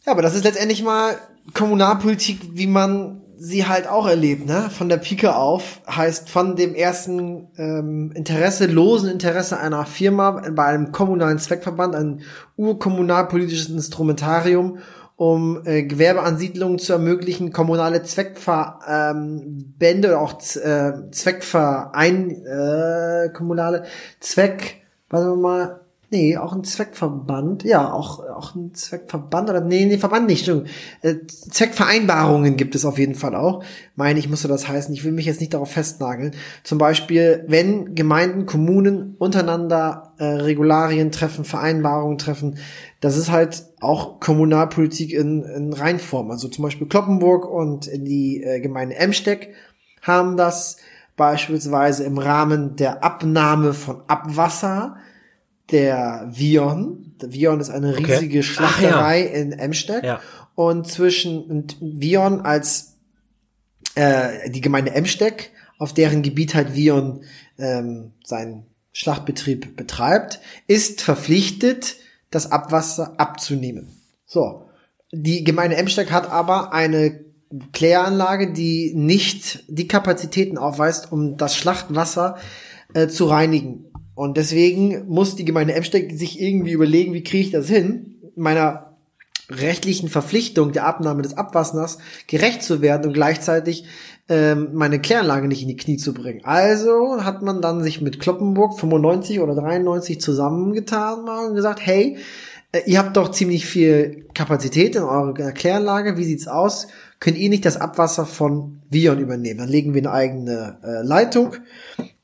Ja, aber das ist letztendlich mal Kommunalpolitik, wie man sie halt auch erlebt, ne? Von der Pike auf heißt von dem ersten ähm, Interesse, losen Interesse einer Firma bei einem kommunalen Zweckverband, ein urkommunalpolitisches Instrumentarium, um äh, Gewerbeansiedlungen zu ermöglichen, kommunale Zweckverbände oder auch äh, Zweckverein, äh, kommunale Zweck, warte mal, Nee, auch ein Zweckverband. Ja, auch, auch ein Zweckverband oder, nee, nee, Verband nicht. Entschuldigung. Äh, Zweckvereinbarungen gibt es auf jeden Fall auch. Meine ich, musste das heißen. Ich will mich jetzt nicht darauf festnageln. Zum Beispiel, wenn Gemeinden, Kommunen untereinander äh, Regularien treffen, Vereinbarungen treffen, das ist halt auch Kommunalpolitik in, in Reinform. Also zum Beispiel Kloppenburg und die äh, Gemeinde Emsteck haben das beispielsweise im Rahmen der Abnahme von Abwasser der Vion. Vion ist eine Okay. riesige Ach, Schlachterei in Emsteck. Ja. Und zwischen und Vion als äh, die Gemeinde Emsteck, auf deren Gebiet halt Vion ähm, seinen Schlachtbetrieb betreibt, ist verpflichtet, das Abwasser abzunehmen. So. Die Gemeinde Emsteck hat aber eine Kläranlage, die nicht die Kapazitäten aufweist, um das Schlachtwasser äh, zu reinigen. Und deswegen muss die Gemeinde Emsteck sich irgendwie überlegen, wie kriege ich das hin, meiner rechtlichen Verpflichtung der Abnahme des Abwassers gerecht zu werden und gleichzeitig ähm, meine Kläranlage nicht in die Knie zu bringen. Also hat man dann sich mit Kloppenburg 95 oder 93 zusammengetan und gesagt, hey, äh, ihr habt doch ziemlich viel Kapazität in eurer Kläranlage, wie sieht's aus? Könnt ihr nicht das Abwasser von Vion übernehmen? Dann legen wir eine eigene äh, Leitung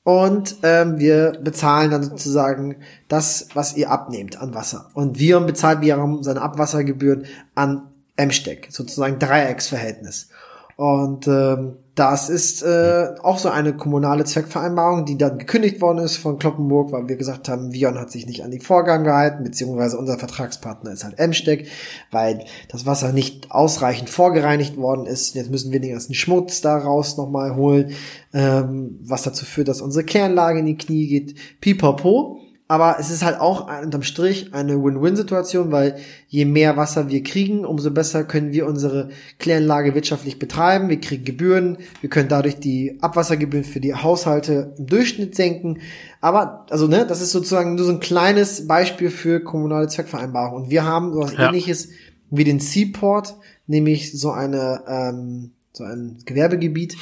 und ähm, wir bezahlen dann sozusagen das, was ihr abnehmt an Wasser. Und Vion bezahlt wiederum seine Abwassergebühren an Emsteck, sozusagen Dreiecksverhältnis. Und ähm, das ist äh, auch so eine kommunale Zweckvereinbarung, die dann gekündigt worden ist von Kloppenburg, weil wir gesagt haben, Vion hat sich nicht an die Vorgaben gehalten, beziehungsweise unser Vertragspartner ist halt Emsteck, weil das Wasser nicht ausreichend vorgereinigt worden ist. Jetzt müssen wir den ganzen Schmutz daraus nochmal holen, ähm, was dazu führt, dass unsere Kläranlage in die Knie geht. Pipapo. Aber es ist halt auch unterm Strich eine Win-Win-Situation, weil je mehr Wasser wir kriegen, umso besser können wir unsere Kläranlage wirtschaftlich betreiben. Wir kriegen Gebühren, wir können dadurch die Abwassergebühren für die Haushalte im Durchschnitt senken. Aber, also, ne, das ist sozusagen nur so ein kleines Beispiel für kommunale Zweckvereinbarung. Und wir haben sowas Ja. ähnliches wie den Seaport, nämlich so eine, ähm, so ein Gewerbegebiet,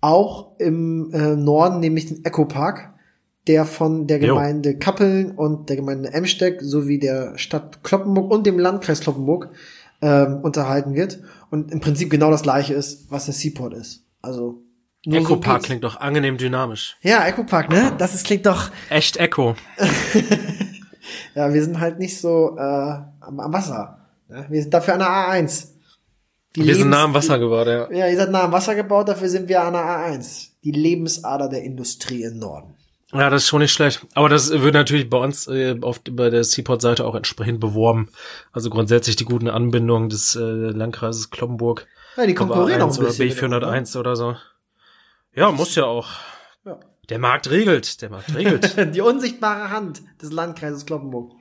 auch im äh, Norden, nämlich den Eco Park der von der Jo. Gemeinde Kappeln und der Gemeinde Emsteck sowie der Stadt Kloppenburg und dem Landkreis Kloppenburg ähm, unterhalten wird und im Prinzip genau das gleiche ist, was der Seaport ist. Also nur so Eco-Park geht's. klingt doch angenehm dynamisch. Ja, Eco Park, ne? Das ist, klingt doch. Echt Echo. Ja, wir sind halt nicht so äh, am, am Wasser. Ne? Wir sind dafür an der A1. Die Wir sind nah am Wasser geworden, ja. Ja, ihr seid nah am Wasser gebaut, dafür sind wir an der A1. Die Lebensader der Industrie im Norden. Ja, das ist schon nicht schlecht. Aber das wird natürlich bei uns äh, auf, bei der Seaport-Seite auch entsprechend beworben. Also grundsätzlich die guten Anbindungen des äh, Landkreises Kloppenburg. Ja, die konkurrieren auch ein oder bisschen. miteinander. B401 oder so. Ja, muss ja auch. Ja. Der Markt regelt, der Markt regelt. Die unsichtbare Hand des Landkreises Kloppenburg.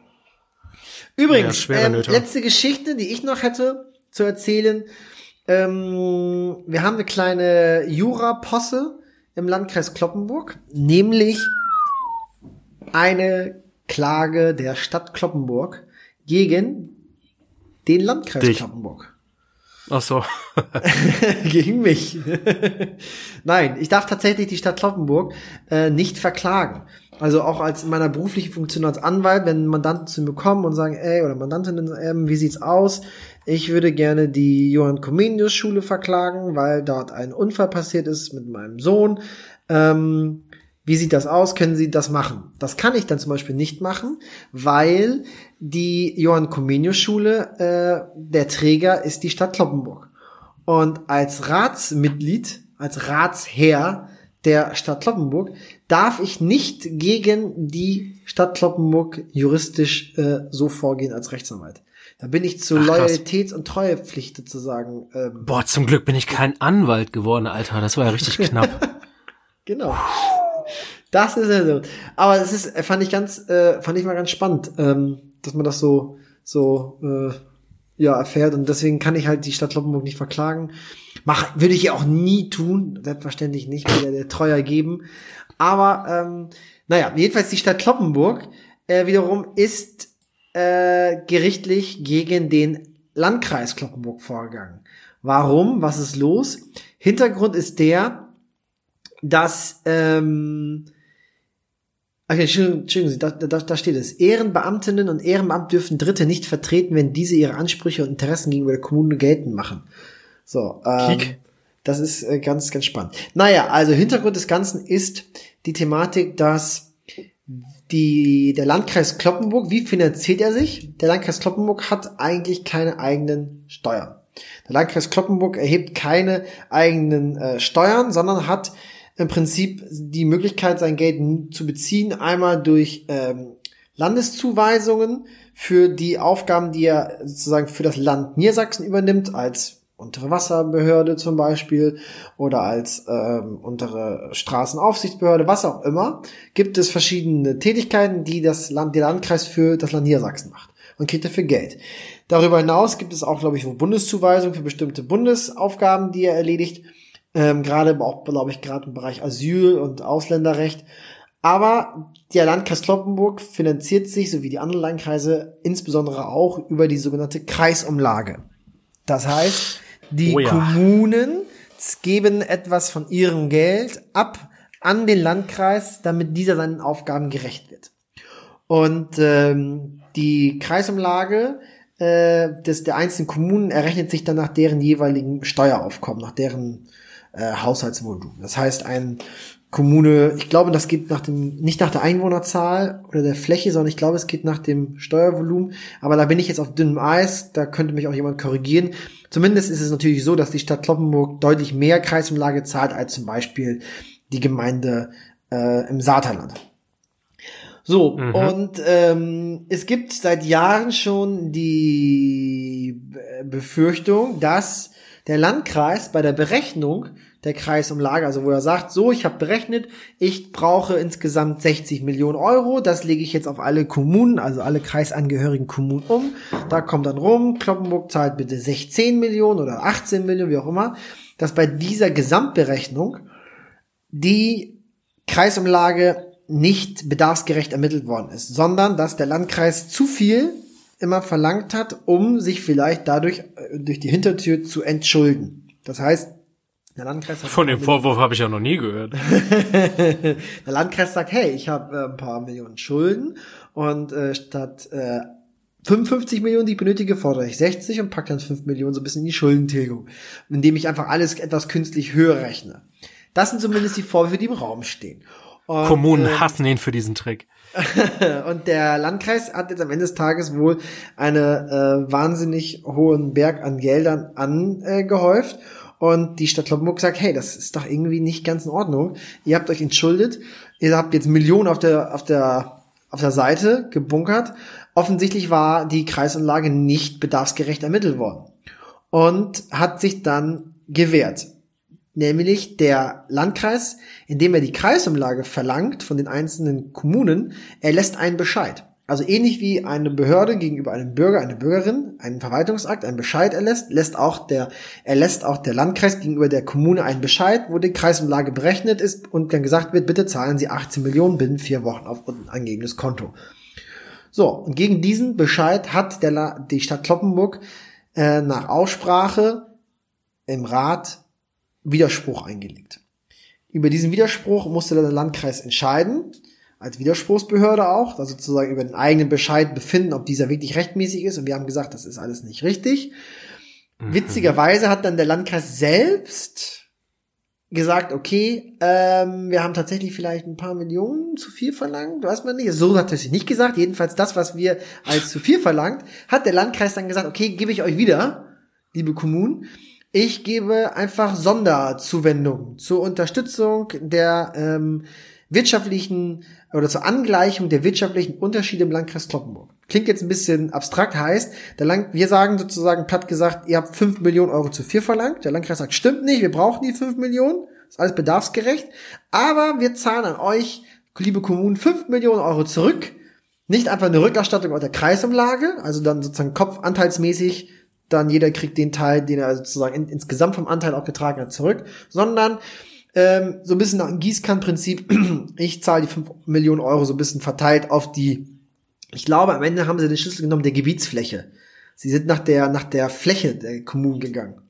Übrigens, Ja, ähm, letzte Geschichte, die ich noch hätte zu erzählen. Ähm, wir haben eine kleine Jura-Posse im Landkreis Kloppenburg, nämlich eine Klage der Stadt Kloppenburg gegen den Landkreis Dich. Kloppenburg. Ach so. gegen mich. Nein, ich darf tatsächlich die Stadt Kloppenburg äh, nicht verklagen. Also auch als in meiner beruflichen Funktion als Anwalt, wenn Mandanten zu mir kommen und sagen, ey, oder Mandantinnen, ähm, wie sieht's aus? Ich würde gerne die Johann Comenius Schule verklagen, weil dort ein Unfall passiert ist mit meinem Sohn. Ähm, wie sieht das aus? Können Sie das machen? Das kann ich dann zum Beispiel nicht machen, weil die Johann Comenius Schule, äh, der Träger ist die Stadt Kloppenburg. Und als Ratsmitglied, als Ratsherr der Stadt Kloppenburg darf ich nicht gegen die Stadt Kloppenburg juristisch äh, so vorgehen als Rechtsanwalt. Da bin ich zu Ach. Loyalitäts- und Treuepflicht sozusagen. Ähm, Boah, zum Glück bin ich kein Anwalt geworden, Alter. Das war ja richtig knapp. Genau. Das ist ja so. Aber es ist, äh, fand ich ganz, äh, fand ich mal ganz spannend, ähm, dass man das so, so, äh, ja, erfährt. Und deswegen kann ich halt die Stadt Kloppenburg nicht verklagen. Mach, würde ich ja auch nie tun. Selbstverständlich nicht, wieder der Treuer geben. Aber, ähm, naja, jedenfalls die Stadt Kloppenburg, äh, wiederum ist, äh, gerichtlich gegen den Landkreis Kloppenburg vorgegangen. Warum? Was ist los? Hintergrund ist der, dass ähm, Okay, Entschuldigen Sie, da, da, da steht es. Ehrenbeamtinnen und Ehrenamt dürfen Dritte nicht vertreten, wenn diese ihre Ansprüche und Interessen gegenüber der Kommune geltend machen. So, ähm, Kiek. das ist äh, ganz, ganz spannend. Naja, also Hintergrund des Ganzen ist die Thematik, dass die, der Landkreis Kloppenburg, wie finanziert er sich? Der Landkreis Kloppenburg hat eigentlich keine eigenen Steuern. Der Landkreis Kloppenburg erhebt keine eigenen äh, Steuern, sondern hat im Prinzip die Möglichkeit, sein Geld zu beziehen, einmal durch ähm, Landeszuweisungen für die Aufgaben, die er sozusagen für das Land Niedersachsen übernimmt, als untere Wasserbehörde zum Beispiel oder als ähm, untere Straßenaufsichtsbehörde, was auch immer, gibt es verschiedene Tätigkeiten, die das Land, der Landkreis für das Land Niedersachsen macht und kriegt dafür Geld. Darüber hinaus gibt es auch, glaube ich, Bundeszuweisungen für bestimmte Bundesaufgaben, die er erledigt. Ähm, gerade auch, glaube ich, gerade im Bereich Asyl und Ausländerrecht. Aber der Landkreis Kloppenburg finanziert sich, so wie die anderen Landkreise, insbesondere auch über die sogenannte Kreisumlage. Das heißt, die Oh ja. Kommunen geben etwas von ihrem Geld ab an den Landkreis, damit dieser seinen Aufgaben gerecht wird. Und ähm, die Kreisumlage äh, des, der einzelnen Kommunen errechnet sich dann nach deren jeweiligen Steueraufkommen, nach deren äh, Haushaltsvolumen. Das heißt, ein Kommune, ich glaube, das geht nach dem, nicht nach der Einwohnerzahl oder der Fläche, sondern ich glaube, es geht nach dem Steuervolumen. Aber da bin ich jetzt auf dünnem Eis, da könnte mich auch jemand korrigieren. Zumindest ist es natürlich so, dass die Stadt Kloppenburg deutlich mehr Kreisumlage zahlt als zum Beispiel die Gemeinde äh, im Saterland. So, und ähm, es gibt seit Jahren schon die Befürchtung, dass der Landkreis bei der Berechnung der Kreisumlage, also wo er sagt, so, ich habe berechnet, ich brauche insgesamt 60 Millionen Euro, das lege ich jetzt auf alle Kommunen, also alle kreisangehörigen Kommunen um. Da kommt dann rum, Kloppenburg zahlt bitte 16 Millionen oder 18 Millionen, wie auch immer, dass bei dieser Gesamtberechnung die Kreisumlage nicht bedarfsgerecht ermittelt worden ist, sondern dass der Landkreis zu viel immer verlangt hat, um sich vielleicht dadurch äh, durch die Hintertür zu entschulden. Das heißt, Der Landkreis hat Von dem Vorwurf habe ich ja noch nie gehört. Der Landkreis sagt, hey, ich habe äh, ein paar Millionen Schulden und äh, statt äh, 55 Millionen, die ich benötige, fordere ich 60 und pack dann 5 Millionen so ein bisschen in die Schuldentilgung, indem ich einfach alles etwas künstlich höher rechne. Das sind zumindest die Vorwürfe, die im Raum stehen. Und, Kommunen äh, hassen ihn für diesen Trick. und der Landkreis hat jetzt am Ende des Tages wohl eine äh, wahnsinnig hohen Berg an Geldern angehäuft. Und die Stadt Kloppenburg sagt, hey, das ist doch irgendwie nicht ganz in Ordnung. Ihr habt euch entschuldet, ihr habt jetzt Millionen auf der, auf der, auf der Seite gebunkert. Offensichtlich war die Kreisanlage nicht bedarfsgerecht ermittelt worden. Und hat sich dann gewehrt nämlich der Landkreis, indem er die Kreisumlage verlangt von den einzelnen Kommunen, er lässt einen Bescheid. Also ähnlich wie eine Behörde gegenüber einem Bürger, eine Bürgerin, einen Verwaltungsakt, einen Bescheid erlässt, lässt auch der, er lässt auch der Landkreis gegenüber der Kommune einen Bescheid, wo die Kreisumlage berechnet ist und dann gesagt wird, bitte zahlen Sie 18 Millionen binnen vier Wochen auf unten angegebenes Konto. So, und gegen diesen Bescheid hat der, La- die Stadt Kloppenburg äh, nach Aussprache im Rat Widerspruch eingelegt. Über diesen Widerspruch musste der Landkreis entscheiden, als Widerspruchsbehörde auch, also sozusagen über den eigenen Bescheid befinden, ob dieser wirklich rechtmäßig ist. Und wir haben gesagt, das ist alles nicht richtig. Witzigerweise hat dann der Landkreis selbst gesagt, okay, ähm, wir haben tatsächlich vielleicht ein paar Millionen zu viel verlangt, weiß man nicht. So hat er sich nicht gesagt. Jedenfalls das, was wir als zu viel verlangt, hat der Landkreis dann gesagt, okay, gebe ich euch wieder, liebe Kommunen. Ich gebe einfach Sonderzuwendungen zur Unterstützung der ähm, wirtschaftlichen oder zur Angleichung der wirtschaftlichen Unterschiede im Landkreis Kloppenburg. Klingt jetzt ein bisschen abstrakt, heißt, der Land, wir sagen sozusagen platt gesagt, ihr habt 5 Millionen Euro zu viel verlangt. Der Landkreis sagt, stimmt nicht, wir brauchen die 5 Millionen, ist alles bedarfsgerecht, aber wir zahlen an euch, liebe Kommunen, 5 Millionen Euro zurück. Nicht einfach eine Rückerstattung aus der Kreisumlage, also dann sozusagen kopfanteilsmäßig dann jeder kriegt den Teil, den er sozusagen in, insgesamt vom Anteil auch getragen hat, zurück, sondern ähm, so ein bisschen nach dem Gießkannenprinzip, ich zahle die 5 Millionen Euro so ein bisschen verteilt auf die, ich glaube, am Ende haben sie den Schlüssel genommen der Gebietsfläche. Sie sind nach der, nach der Fläche der Kommunen gegangen.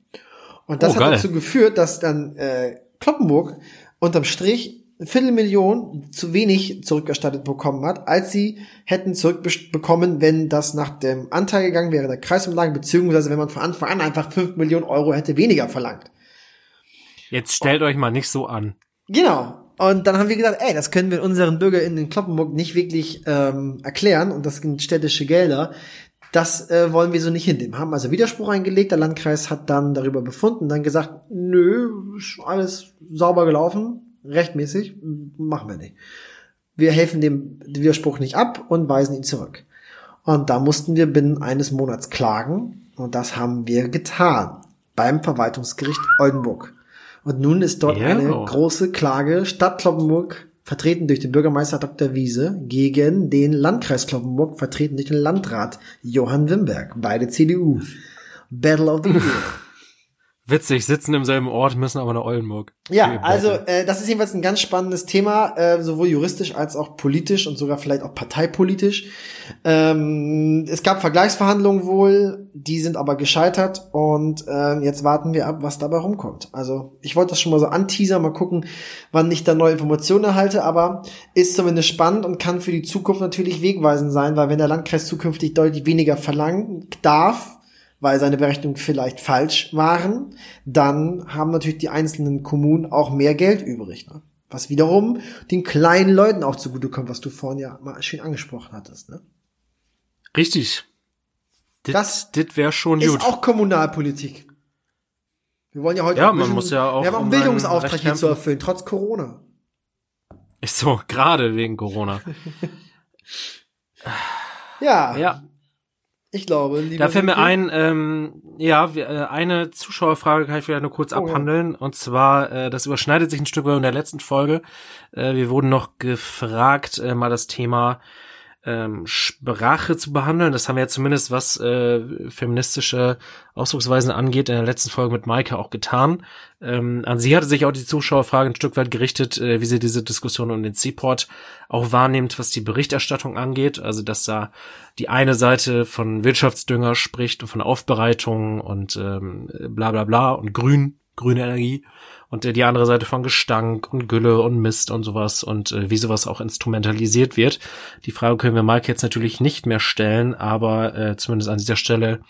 Und das Oh, hat geil. dazu geführt, dass dann äh, Kloppenburg unterm Strich eine Viertelmillion zu wenig zurückerstattet bekommen hat, als sie hätten zurückbekommen, wenn das nach dem Anteil gegangen wäre der Kreisumlage, beziehungsweise wenn man von Anfang an einfach 5 Millionen Euro hätte weniger verlangt. Jetzt stellt euch mal nicht so an. Genau. Und dann haben wir gesagt, ey, das können wir unseren BürgerInnen in Kloppenburg nicht wirklich ähm, erklären und das sind städtische Gelder. Das äh, wollen wir so nicht hinnehmen. Haben also Widerspruch eingelegt. Der Landkreis hat dann darüber befunden, dann gesagt, nö, ist alles sauber gelaufen, rechtmäßig, machen wir nicht. Wir helfen dem Widerspruch nicht ab und weisen ihn zurück. Und da mussten wir binnen eines Monats klagen und das haben wir getan beim Verwaltungsgericht Oldenburg. Und nun ist dort Ja. eine große Klage Stadt Kloppenburg, vertreten durch den Bürgermeister Dr. Wiese, gegen den Landkreis Kloppenburg, vertreten durch den Landrat Johann Wimberg, beide CDU. Battle of the Year. Witzig, sitzen im selben Ort, müssen aber nach Oldenburg. Ja, also äh, das ist jedenfalls ein ganz spannendes Thema, äh, sowohl juristisch als auch politisch und sogar vielleicht auch parteipolitisch. Ähm, es gab Vergleichsverhandlungen wohl, die sind aber gescheitert und ähm, jetzt warten wir ab, was dabei rumkommt. Also ich wollte das schon mal so anteasern, mal gucken, wann ich da neue Informationen erhalte, aber ist zumindest spannend und kann für die Zukunft natürlich wegweisend sein, weil wenn der Landkreis zukünftig deutlich weniger verlangen darf, weil seine Berechnungen vielleicht falsch waren, dann haben natürlich die einzelnen Kommunen auch mehr Geld übrig. Ne? Was wiederum den kleinen Leuten auch zugutekommt, was du vorhin ja mal schön angesprochen hattest. Ne? Richtig. Dit, Das dit wäre schon Ist gut. auch Kommunalpolitik. Wir wollen ja heute Ja, auch man bisschen- muss ja auch wir haben auch einen um Bildungsauftrag hier zu erfüllen, trotz Corona. Ist so, gerade wegen Corona. Ja, Ja, ich glaube. lieber da fällt mir ein, ähm, ja, äh, eine Zuschauerfrage kann ich vielleicht nur kurz Oh, ja. abhandeln. Und zwar, äh, das überschneidet sich ein Stück weit in der letzten Folge. Äh, wir wurden noch gefragt, äh, mal das Thema ähm, Sprache zu behandeln. Das haben wir ja zumindest, was äh, feministische Ausdrucksweisen angeht, in der letzten Folge mit Maike auch getan. Ähm, an sie hatte sich auch die Zuschauerfrage ein Stück weit gerichtet, äh, wie sie diese Diskussion um den Seaport auch wahrnimmt, was die Berichterstattung angeht. Also, dass da die eine Seite von Wirtschaftsdünger spricht und von Aufbereitung und ähm, bla bla bla und Grün, grüne Energie und äh, die andere Seite von Gestank und Gülle und Mist und sowas und äh, wie sowas auch instrumentalisiert wird. Die Frage können wir Mike jetzt natürlich nicht mehr stellen, aber äh, zumindest an dieser Stelle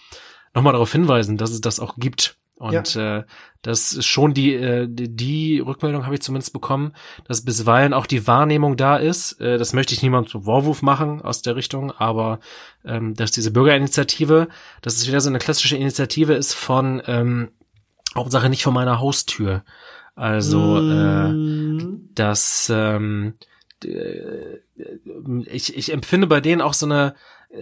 nochmal darauf hinweisen, dass es das auch gibt. Und äh, das ist schon die, äh, die, die Rückmeldung habe ich zumindest bekommen, dass bisweilen auch die Wahrnehmung da ist. Äh, das möchte ich niemandem zum Vorwurf machen aus der Richtung, aber ähm, dass diese Bürgerinitiative, dass es wieder so eine klassische Initiative ist von ähm, Hauptsache nicht vor meiner Haustür. Also äh, dass ähm, äh, ich, ich empfinde bei denen auch so eine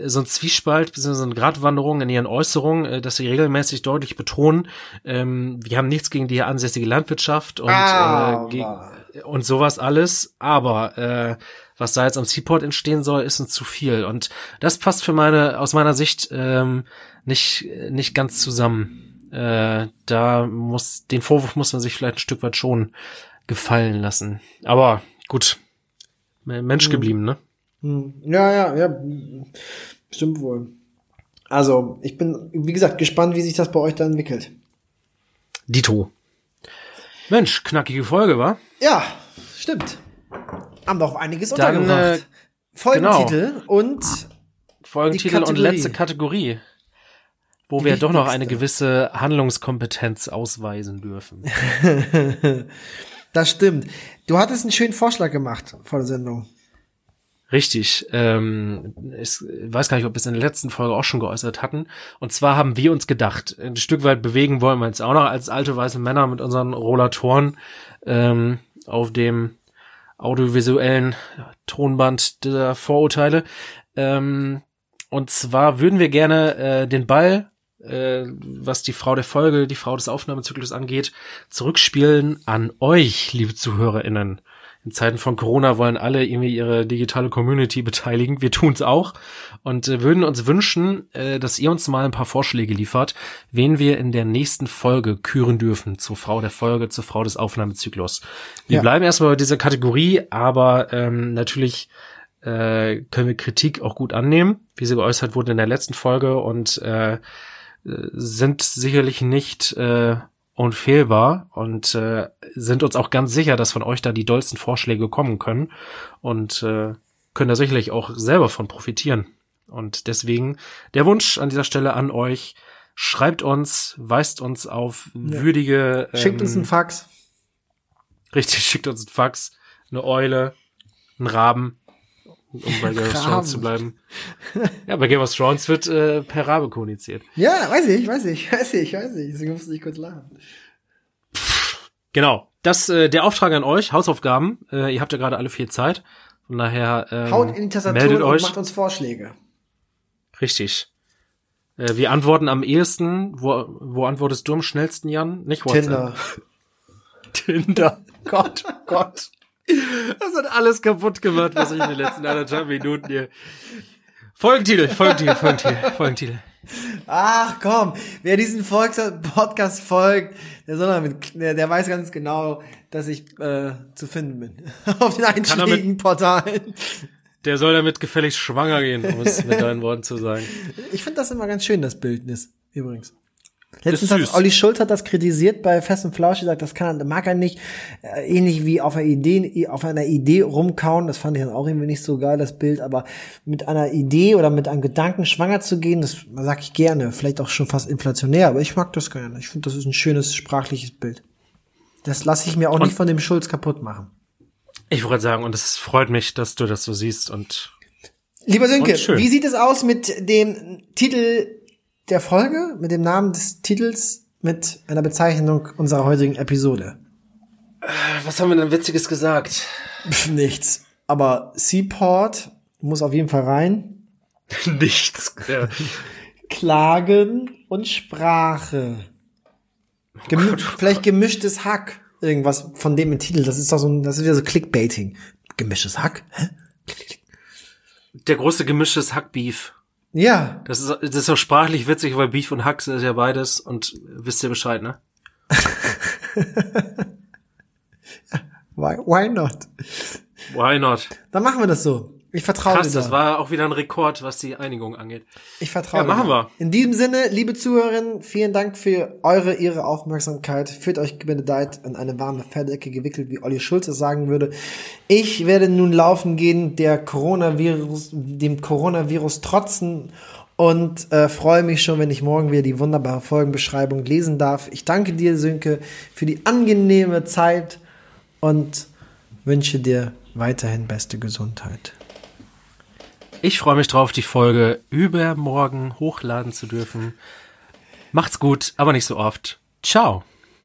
so ein Zwiespalt, so eine Gratwanderung in ihren Äußerungen, äh, dass sie regelmäßig deutlich betonen, ähm, wir haben nichts gegen die ansässige Landwirtschaft und, Ah, äh, gegen, und sowas alles, aber äh, was da jetzt am Seaport entstehen soll, ist uns zu viel. Und das passt für meine, aus meiner Sicht ähm, nicht, nicht ganz zusammen. Äh, da muss, den Vorwurf muss man sich vielleicht ein Stück weit schon gefallen lassen. Aber gut, Mensch geblieben, ne? Hm. Ja, ja, ja. Stimmt wohl. Also, ich bin, wie gesagt, gespannt, wie sich das bei euch da entwickelt. Dito. Mensch, knackige Folge, wa? Ja, stimmt. Haben doch einiges Dann, untergebracht. äh, Folgentitel und Folgentitel und letzte Kategorie. Wo wir doch noch eine gewisse Handlungskompetenz ausweisen dürfen. das stimmt. Du hattest einen schönen Vorschlag gemacht vor der Sendung. Richtig. Ähm, ich weiß gar nicht, ob wir es in der letzten Folge auch schon geäußert hatten. Und zwar haben wir uns gedacht, ein Stück weit bewegen wollen wir uns auch noch als alte weiße Männer mit unseren Rollatoren ähm, auf dem audiovisuellen Tonband der Vorurteile. Ähm, und zwar würden wir gerne äh, den Ball, äh, was die Frau der Folge, die Frau des Aufnahmezyklus angeht, zurückspielen an euch, liebe ZuhörerInnen. In Zeiten von Corona wollen alle irgendwie ihre digitale Community beteiligen. Wir tun's auch und äh, würden uns wünschen, äh, dass ihr uns mal ein paar Vorschläge liefert, wen wir in der nächsten Folge küren dürfen zur Frau der Folge, zur Frau des Aufnahmezyklus. Wir Ja. bleiben erstmal bei dieser Kategorie, aber ähm, natürlich äh, können wir Kritik auch gut annehmen, wie sie geäußert wurde in der letzten Folge und äh, sind sicherlich nicht äh, unfehlbar und äh, sind uns auch ganz sicher, dass von euch da die dollsten Vorschläge kommen können und äh, können da sicherlich auch selber von profitieren. Und deswegen der Wunsch an dieser Stelle an euch, schreibt uns, weist uns auf würdige Schickt uns ähm, einen Fax. Richtig, schickt uns einen Fax, eine Eule, einen Raben, um bei Game of. Thrones zu bleiben. Ja, bei Game of Thrones wird äh, per Rabe kommuniziert. Ja, weiß ich, weiß ich, weiß ich, weiß ich. Deswegen musste ich kurz lachen. Genau, das äh, der Auftrag an euch, Hausaufgaben. Äh, ihr habt ja gerade alle viel Zeit. Von daher ähm, Haut in die Tastatur meldet und euch. macht uns Vorschläge. Richtig. Äh, wir antworten am ehesten. Wo, wo antwortest du am schnellsten, Jan? Nicht WhatsApp. Tinder. Tinder. Gott, Gott. Das hat alles kaputt gemacht, was ich in den letzten anderthalb Minuten hier. Folgentitel, Folgentitel, Folgentitel, Folgentitel. Ach komm, wer diesen Volks Podcast folgt, der soll damit, der, der weiß ganz genau, dass ich äh, zu finden bin. Auf den einschlägigen Portalen. Der soll damit gefälligst schwanger gehen, um es mit deinen Worten zu sagen. Ich finde das immer ganz schön, das Bildnis, übrigens. Letztens hat Olli Schulz hat das kritisiert bei Fest und Flausch, gesagt, das kann, mag er nicht, äh, ähnlich wie auf einer Idee, auf einer Idee rumkauen, das fand ich dann auch irgendwie nicht so geil, das Bild, aber mit einer Idee oder mit einem Gedanken schwanger zu gehen, das sag ich gerne, vielleicht auch schon fast inflationär, aber ich mag das gerne. Ich finde, das ist ein schönes sprachliches Bild. Das lasse ich mir auch nicht von dem Schulz kaputt machen. Ich wollte sagen, und es freut mich, dass du das so siehst und Lieber Sönke, Und wie sieht es aus mit dem Titel der Folge, mit dem Namen des Titels, mit einer Bezeichnung unserer heutigen Episode? was haben wir denn Witziges gesagt? Pff, nichts. Aber Seaport muss auf jeden Fall rein. Nichts. Ja. Klagen und Sprache. Gemi vielleicht gemischtes Hack. Irgendwas von dem im Titel. Das ist doch so ein, das ist wieder so Clickbaiting. Gemischtes Hack? Hä? Der große gemischtes Hackbeef. Ja. Das ist, das ist auch sprachlich witzig, weil Beef und Hack ist ja beides und wisst ihr Bescheid, ne? Why, why not? Why not? Dann machen wir das so. Ich vertraue Krass, dir. das da. war auch wieder ein Rekord, was die Einigung angeht. Ich vertraue Ja, dir. machen wir. In diesem Sinne, liebe Zuhörerinnen, vielen Dank für eure, ihre Aufmerksamkeit. Fühlt euch gebenedeit in eine warme Felldecke gewickelt, wie Olli Schulz es sagen würde. Ich werde nun laufen gehen, der Coronavirus, dem Coronavirus trotzen und äh, freue mich schon, wenn ich morgen wieder die wunderbare Folgenbeschreibung lesen darf. Ich danke dir, Sönke, für die angenehme Zeit und wünsche dir weiterhin beste Gesundheit. Ich freue mich drauf, die Folge übermorgen hochladen zu dürfen. Macht's gut, aber nicht so oft. Ciao.